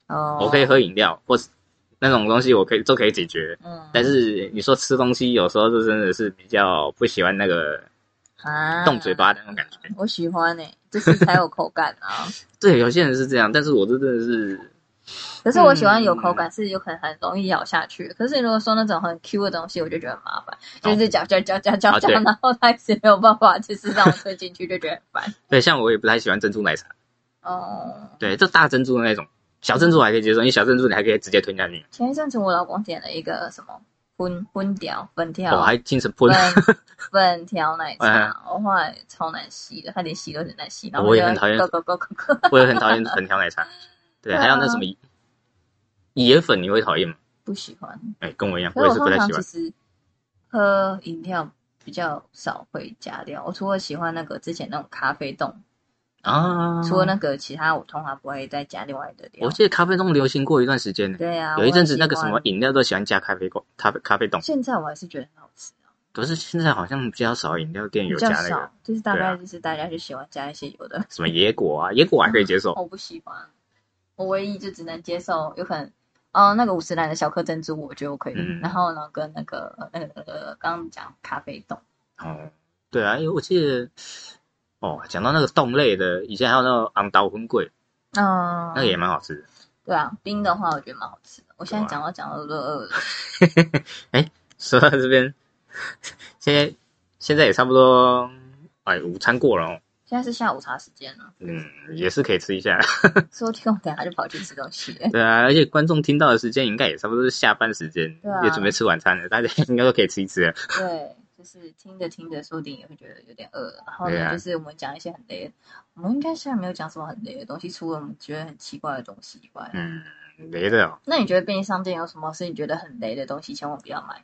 哦，我可以喝饮料或是那种东西，我可以都可以解决。嗯，但是你说吃东西，有时候就真的是比较不喜欢那个啊，动嘴巴的那种感觉。我喜欢呢、就是才有口感啊。[LAUGHS] 对，有些人是这样，但是我真的是可是我喜欢有口感，是有可能很容易咬下去。可是如果说那种很 Q 的东西，我就觉得很麻烦，就是嚼嚼嚼嚼嚼嚼，啊然后它一直没有办法，就是让我吞进去，就觉得很烦。对，像我也不太喜欢珍珠奶茶。哦，对，就大珍珠的那种，小珍珠还可以接受，因为小珍珠你还可以直接吞下去。前一阵子我老公点了一个什么粉粉条粉条，我、哦、还精神喷。粉 [LAUGHS] 粉条奶嗯茶，我后来超难吸的，他连吸都很难吸，然后我也很讨厌粉条奶茶。对，还有那什么野粉，你会讨厌吗？不喜欢。哎，跟我一样，我也是不太喜欢。常其实喝饮料比较少会加料，我除了喜欢那个之前那种咖啡冻，啊，除了那个其他我通常不会再加另外的料我。记得咖啡冻流行过一段时间呢，对啊，有一阵子那个什么，饮料都喜欢加咖啡冻，咖啡咖啡冻。现在我还是觉得很好吃啊，可是现在好像比较少饮料店有加那个少，就是大概就是大家就喜欢加一些有的，什么野果啊，野果我还可以接受。[LAUGHS] 我不喜欢，我唯一就只能接受有可能。哦，那个五十兰的小颗珍珠，我觉得我可以。嗯然后呢，跟那个那个那个刚刚讲咖啡冻，哦，对啊，因为我记得，哦，讲到那个冻类的，以前还有那个昂刀荤桂，嗯，那个也蛮好吃的。对啊，冰的话我觉得蛮好吃的。我现在讲到讲到都饿了。[LAUGHS] 说到这边，[LAUGHS] 现在现在也差不多，哎，午餐过了哦，现在是下午茶时间了，嗯，也是可以吃一下。说不定我等下就跑去吃东西了。[LAUGHS] 对啊，而且观众听到的时间应该也差不多是下班时间，啊也准备吃晚餐了，大家应该都可以吃一吃了。[LAUGHS] 对，就是听着听着，说不定也会觉得有点饿。然后呢，啊就是我们讲一些很雷的，我们应该现在没有讲什么很雷的东西，除了我们觉得很奇怪的东西以外。嗯，雷的哦，那你觉得便利商店有什么是你觉得很雷的东西，千万不要买？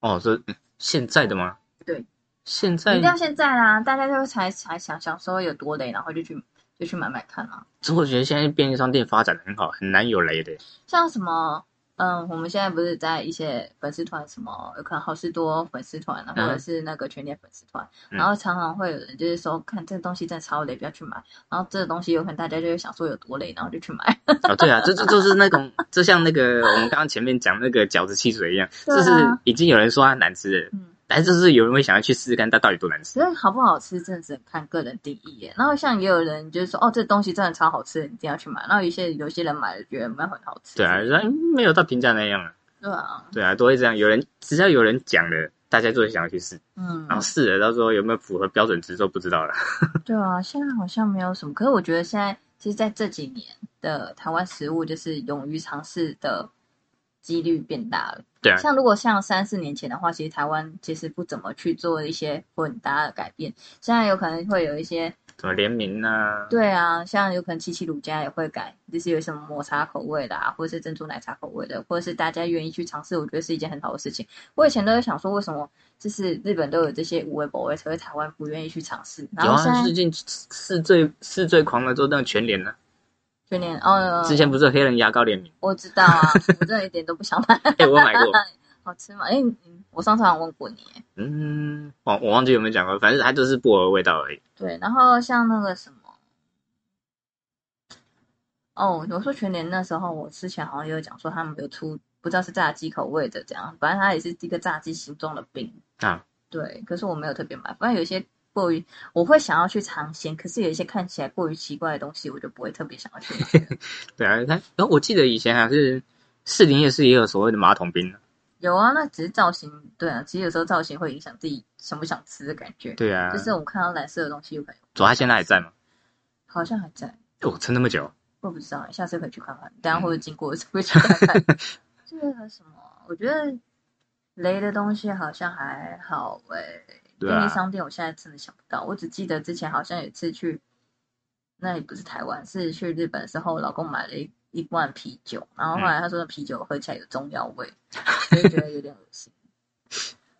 哦，这嗯现在的吗？对，现在一定要现在啦，大家就才才想想说有多雷，然后就去就去买买看啊。其实我觉得现在便利商店发展的很好，很难有雷的。像什么，嗯，我们现在不是在一些粉丝团，什么有可能好事多粉丝团或者是那个全联粉丝团，嗯然后常常会有人就是说，看这个东西真的超雷，不要去买。然后这个东西有可能大家就会想说有多雷，然后就去买。哦，对啊，这这就是那种，就像那个我们刚刚前面讲那个饺子汽水一样，就是已经有人说它难吃了，嗯，但是就是有人会想要去试试看它到底多难吃。其实好不好吃，真的只能看个人定义耶。然后像也有人就是说，哦，这东西真的超好吃，你一定要去买。然后有些有些人买了觉得没有很好吃。对啊，然没有到评价那样啊。对啊，对啊，都会这样。有人只要有人讲了，大家就会想要去试，嗯然，后试了，到时候有没有符合标准值都不知道了。[LAUGHS] 对啊，现在好像没有什么。可是我觉得现在其实在这几年的台湾食物，就是勇于尝试的几率变大了。对啊，像如果像三四年前的话，其实台湾其实不怎么去做一些混搭的改变。现在有可能会有一些，什么联名啊？对啊，像有可能七七乳加也会改，就是有什么抹茶口味的啊，或者是珍珠奶茶口味的，或者是大家愿意去尝试，我觉得是一件很好的事情。我以前都在想说，为什么就是日本都有这些无为口味，才会台湾不愿意去尝试？然后现在最近是最是最狂的，做那个全联呢、去年哦，之前不是有黑人牙膏联名？我知道啊，[LAUGHS] 我真的一点都不想买。哎、[LAUGHS] 我有买过。[LAUGHS] 好吃吗？哎、嗯我上次好像问过你。嗯，我我忘记有没有讲过，反正它就是薄荷味道而已。对，然后像那个什么，哦，我说全年那时候，我之前好像也有讲说他们有出，不知道是炸鸡口味的这样，反正它也是一个炸鸡形状的饼啊。对，可是我没有特别买，反正有一些过于我会想要去尝鲜，可是有一些看起来过于奇怪的东西，我就不会特别想要去买。[LAUGHS] 对啊，它，然后我记得以前还是士林夜市也有所谓的马桶冰。有啊，那只是造型，对啊，其实有时候造型会影响自己想不想吃的感觉。对啊，就是我们看到蓝色的东西，有可能主要它现在还在吗？好像还在，哦，撑那么久。我不知道，下次可以去看看。等下或者经过会去看看。[LAUGHS] 这个什么，我觉得雷的东西好像还好诶、对啊便利商店我现在真的想不到，我只记得之前好像有一次去，那也不是台湾，是去日本的时候，我老公买了一一罐啤酒，然后后来他说那啤酒喝起来有中药味，所以觉得有点恶心。[LAUGHS]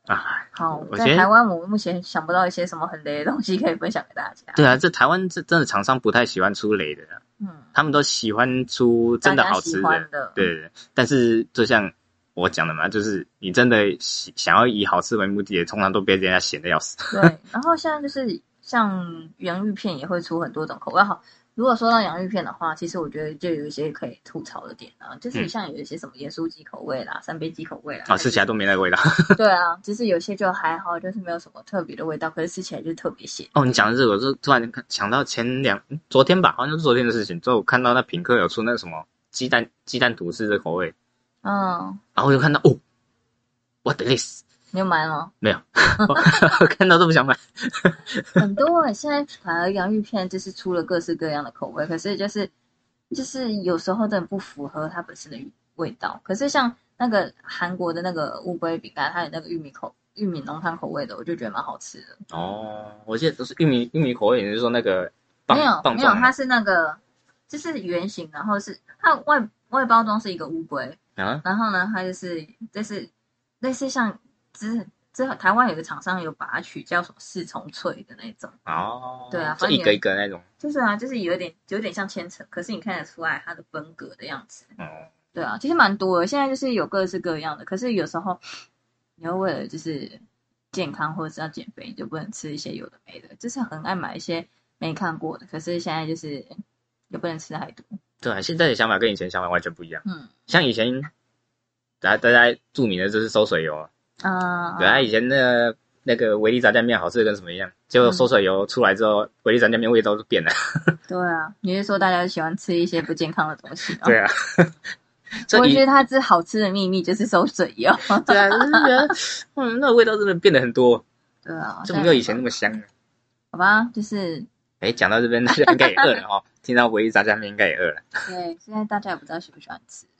啊，好，在台湾我目前想不到一些什么很雷的东西可以分享给大家。对啊，这台湾这真的厂商不太喜欢出雷的，嗯，他们都喜欢出真的好吃的。对对，但是就像我讲的嘛，就是你真的喜想要以好吃为目的，通常都被人家嫌的要死。对，然后现在就是像洋芋片也会出很多种口味。好，如果说到洋芋片的话，其实我觉得就有一些可以吐槽的点啊，就是嗯像有一些什么盐酥鸡口味啦、三杯鸡口味啦，啊，吃起来都没那个味道。[LAUGHS] 对啊，其实有些就还好，就是没有什么特别的味道，可是吃起来就特别咸。哦，你讲的这个，我就突然想到前两昨天吧，好像是昨天的事情，之后我看到那品客有出那个什么鸡蛋鸡蛋吐司的口味，嗯，然后我就看到哦，what this？你有买吗？没有，[LAUGHS] 我看到都不想买。[LAUGHS] 很多欸现在反而洋芋片就是出了各式各样的口味，可是就是就是有时候真的不符合它本身的味道。可是像那个韩国的那个乌龟饼干，它有那个玉米口玉米浓汤口味的，我就觉得蛮好吃的。哦，我记得都是玉米玉米口味，也就是说那个棒没有没有，它是那个就是圆形，然后是它外外包装是一个乌龟，啊？然后呢，它就是就是类似像之之后台湾有个厂商有把它取叫什么四重脆的那种。哦，对啊就一个一个那种。就是啊，就是有点有点像千层，可是你看得出来它的风格的样子。哦，对啊，其实蛮多的。现在就是有各式各样的，可是有时候你要为了就是健康或者是要减肥，你就不能吃一些有的没的。就是很爱买一些没看过的，可是现在就是也不能吃太多。对啊，现在的想法跟以前想法完全不一样。嗯像以前，大家大家著名的就是收水油啊，啊，对啊，以前那个那个维力炸酱面好吃的跟什么一样，结果收水油出来之后，维力炸酱面味道都变了。[LAUGHS] 对啊，你是说大家喜欢吃一些不健康的东西吗？[LAUGHS] 对啊，[LAUGHS] 这一我觉得它这好吃的秘密就是收水油。对啊，就是觉得嗯，那个味道真的变得很多，对啊，就没有以前那么香了。好吧，就是哎，讲到这边，大家应该也饿了哦。听到回忆炸酱面，应该也饿了，对，现在大家也不知道喜不喜欢吃，应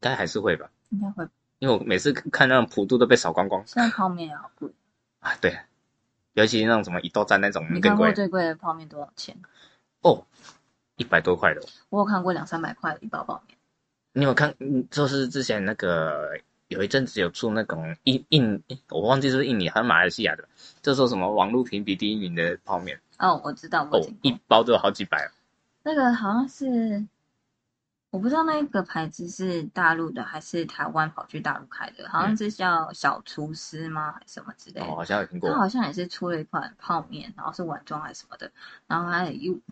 该还是会吧？应该会。因为我每次看那种普渡都被扫光光现在泡面也好贵，啊。对，尤其那种什么一豆站那种你更贵看过最贵的泡面多少钱？哦，一百多块的哦。我有看过两三百块的一包泡面。你有看？嗯就是之前那个有一阵子有出那种印印，我忘记是不是印尼还是马来西亚的，就说什么网络评比第一名的泡面哦，我知道，我哦一包都有好几百哦。那个好像是，我不知道那个牌子是大陆的还是台湾跑去大陆开的，好像是叫小厨师吗，还是什么之类的。哦，好像有听过它。好像也是出了一款泡面，然后是碗装还是什么的，然后它有一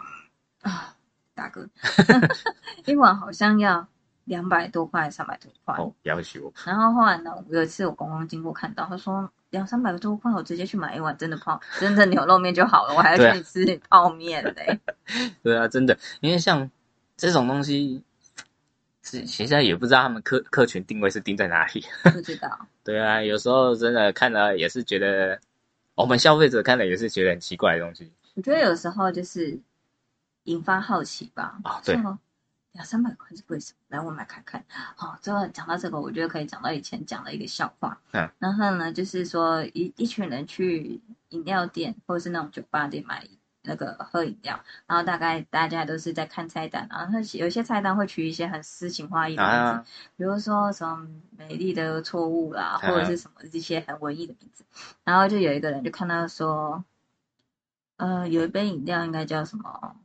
啊，大哥 [LAUGHS] [LAUGHS] 一碗好像要两百多块，三百多块。哦，要求我。然后后来呢，有一次我公公经过看到，他说两三百多块，我直接去买一碗真的泡真的牛肉面就好了，[LAUGHS] 我还要去吃泡面嘞。[LAUGHS] 对啊，真的，因为像这种东西，是现在也不知道他们客客群定位是定在哪里。不知道，[LAUGHS] 对啊，有时候真的看了也是觉得，我们消费者看了也是觉得很奇怪的东西。我觉得有时候就是引发好奇吧。哦对说两三百块是为什么？来，我买看看。好，最后讲到这个，我觉得可以讲到以前讲的一个笑话。嗯。然后呢，就是说一一群人去饮料店或者是那种酒吧店买那个喝饮料，然后大概大家都是在看菜单，然后有些菜单会取一些很诗情画意的名字，啊，比如说什么美丽的错误啦，嗯或者是什么这些很文艺的名字。然后就有一个人就看到说，呃，有一杯饮料应该叫什么？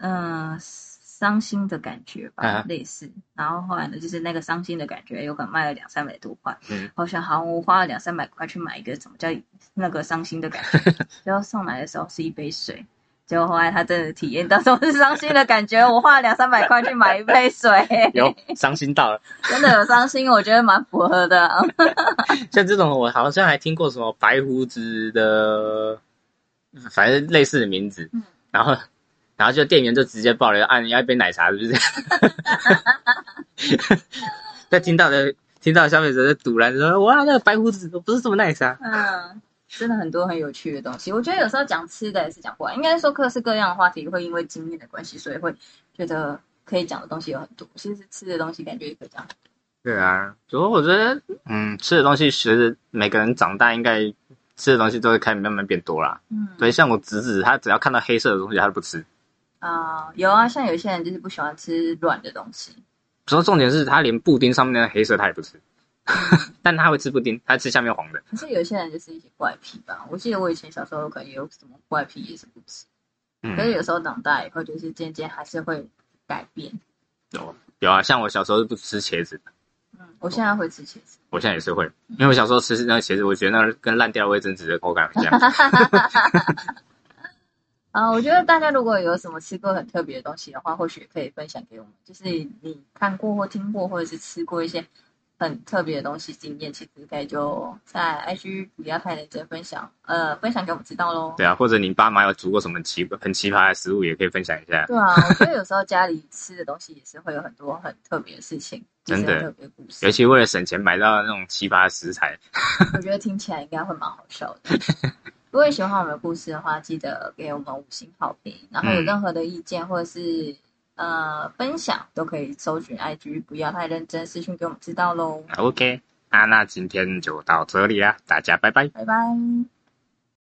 嗯、伤心的感觉吧，啊类似。然后后来呢，就是那个伤心的感觉，有可能卖了两三百多块。嗯，好像好，我花了两三百块去买一个什么叫那个伤心的感觉，[LAUGHS] 结果送来的时候是一杯水。结果后来他真的体验到什么是伤心的感觉，[LAUGHS] 我花了两三百块去买一杯水，有伤心到了。真的有伤心，我觉得蛮符合的。[LAUGHS] 像这种，我好像还听过什么白胡子的，反正类似的名字。嗯然后，然后就店员就直接报了，啊，你要一杯奶茶，是不是？[LAUGHS] 在听到的听到的消费者就堵然说：“哇，那个白胡子不是什么奶茶。嗯，真的很多很有趣的东西。我觉得有时候讲吃的也是讲不完，应该说各式各样的话题会因为经验的关系，所以会觉得可以讲的东西有很多。其实吃的东西感觉也可以讲。”对啊，主要我觉得，嗯，吃的东西随着每个人长大，应该吃的东西都会开始慢慢变多啦。嗯，所以像我侄子，他只要看到黑色的东西，他都不吃。啊、有啊，像有些人就是不喜欢吃软的东西。主要重点是他连布丁上面的黑色他也不吃，[LAUGHS] 但他会吃布丁，他吃下面黄的。可是有些人就是一些怪癖吧。我记得我以前小时候可能也有什么怪癖，也是不吃。嗯可，是有时候长大以后，就是渐渐还是会改变。有有啊，像我小时候是不吃茄子的，嗯，我现在会吃茄子。我现在也是会，因为我小时候吃那个茄子，我觉得那跟烂掉的卫生纸的口感很像。[LAUGHS] 啊，我觉得大家如果有什么吃过很特别的东西的话，或许也可以分享给我们。就是你看过或听过，或者是吃过一些很特别的东西经验，其实可以就在 IG 不要太认真分享，呃，分享给我们知道喽。对啊，或者你爸妈有煮过什么奇很奇葩的食物，也可以分享一下。对啊，我觉得有时候家里吃的东西也是会有很多很特别的事情，真的很特别的故事尤。其为了省钱买到那种奇葩的食材，我觉得听起来应该会蛮好笑的。[LAUGHS] 如果喜欢我们的故事的话，记得给我们五星好评。然后有嗯任何的意见或者是、呃分享，都可以搜寻 IG，不要太认真，私讯给我们知道喽。OK，那，那今天就到这里啦，大家拜拜。拜拜。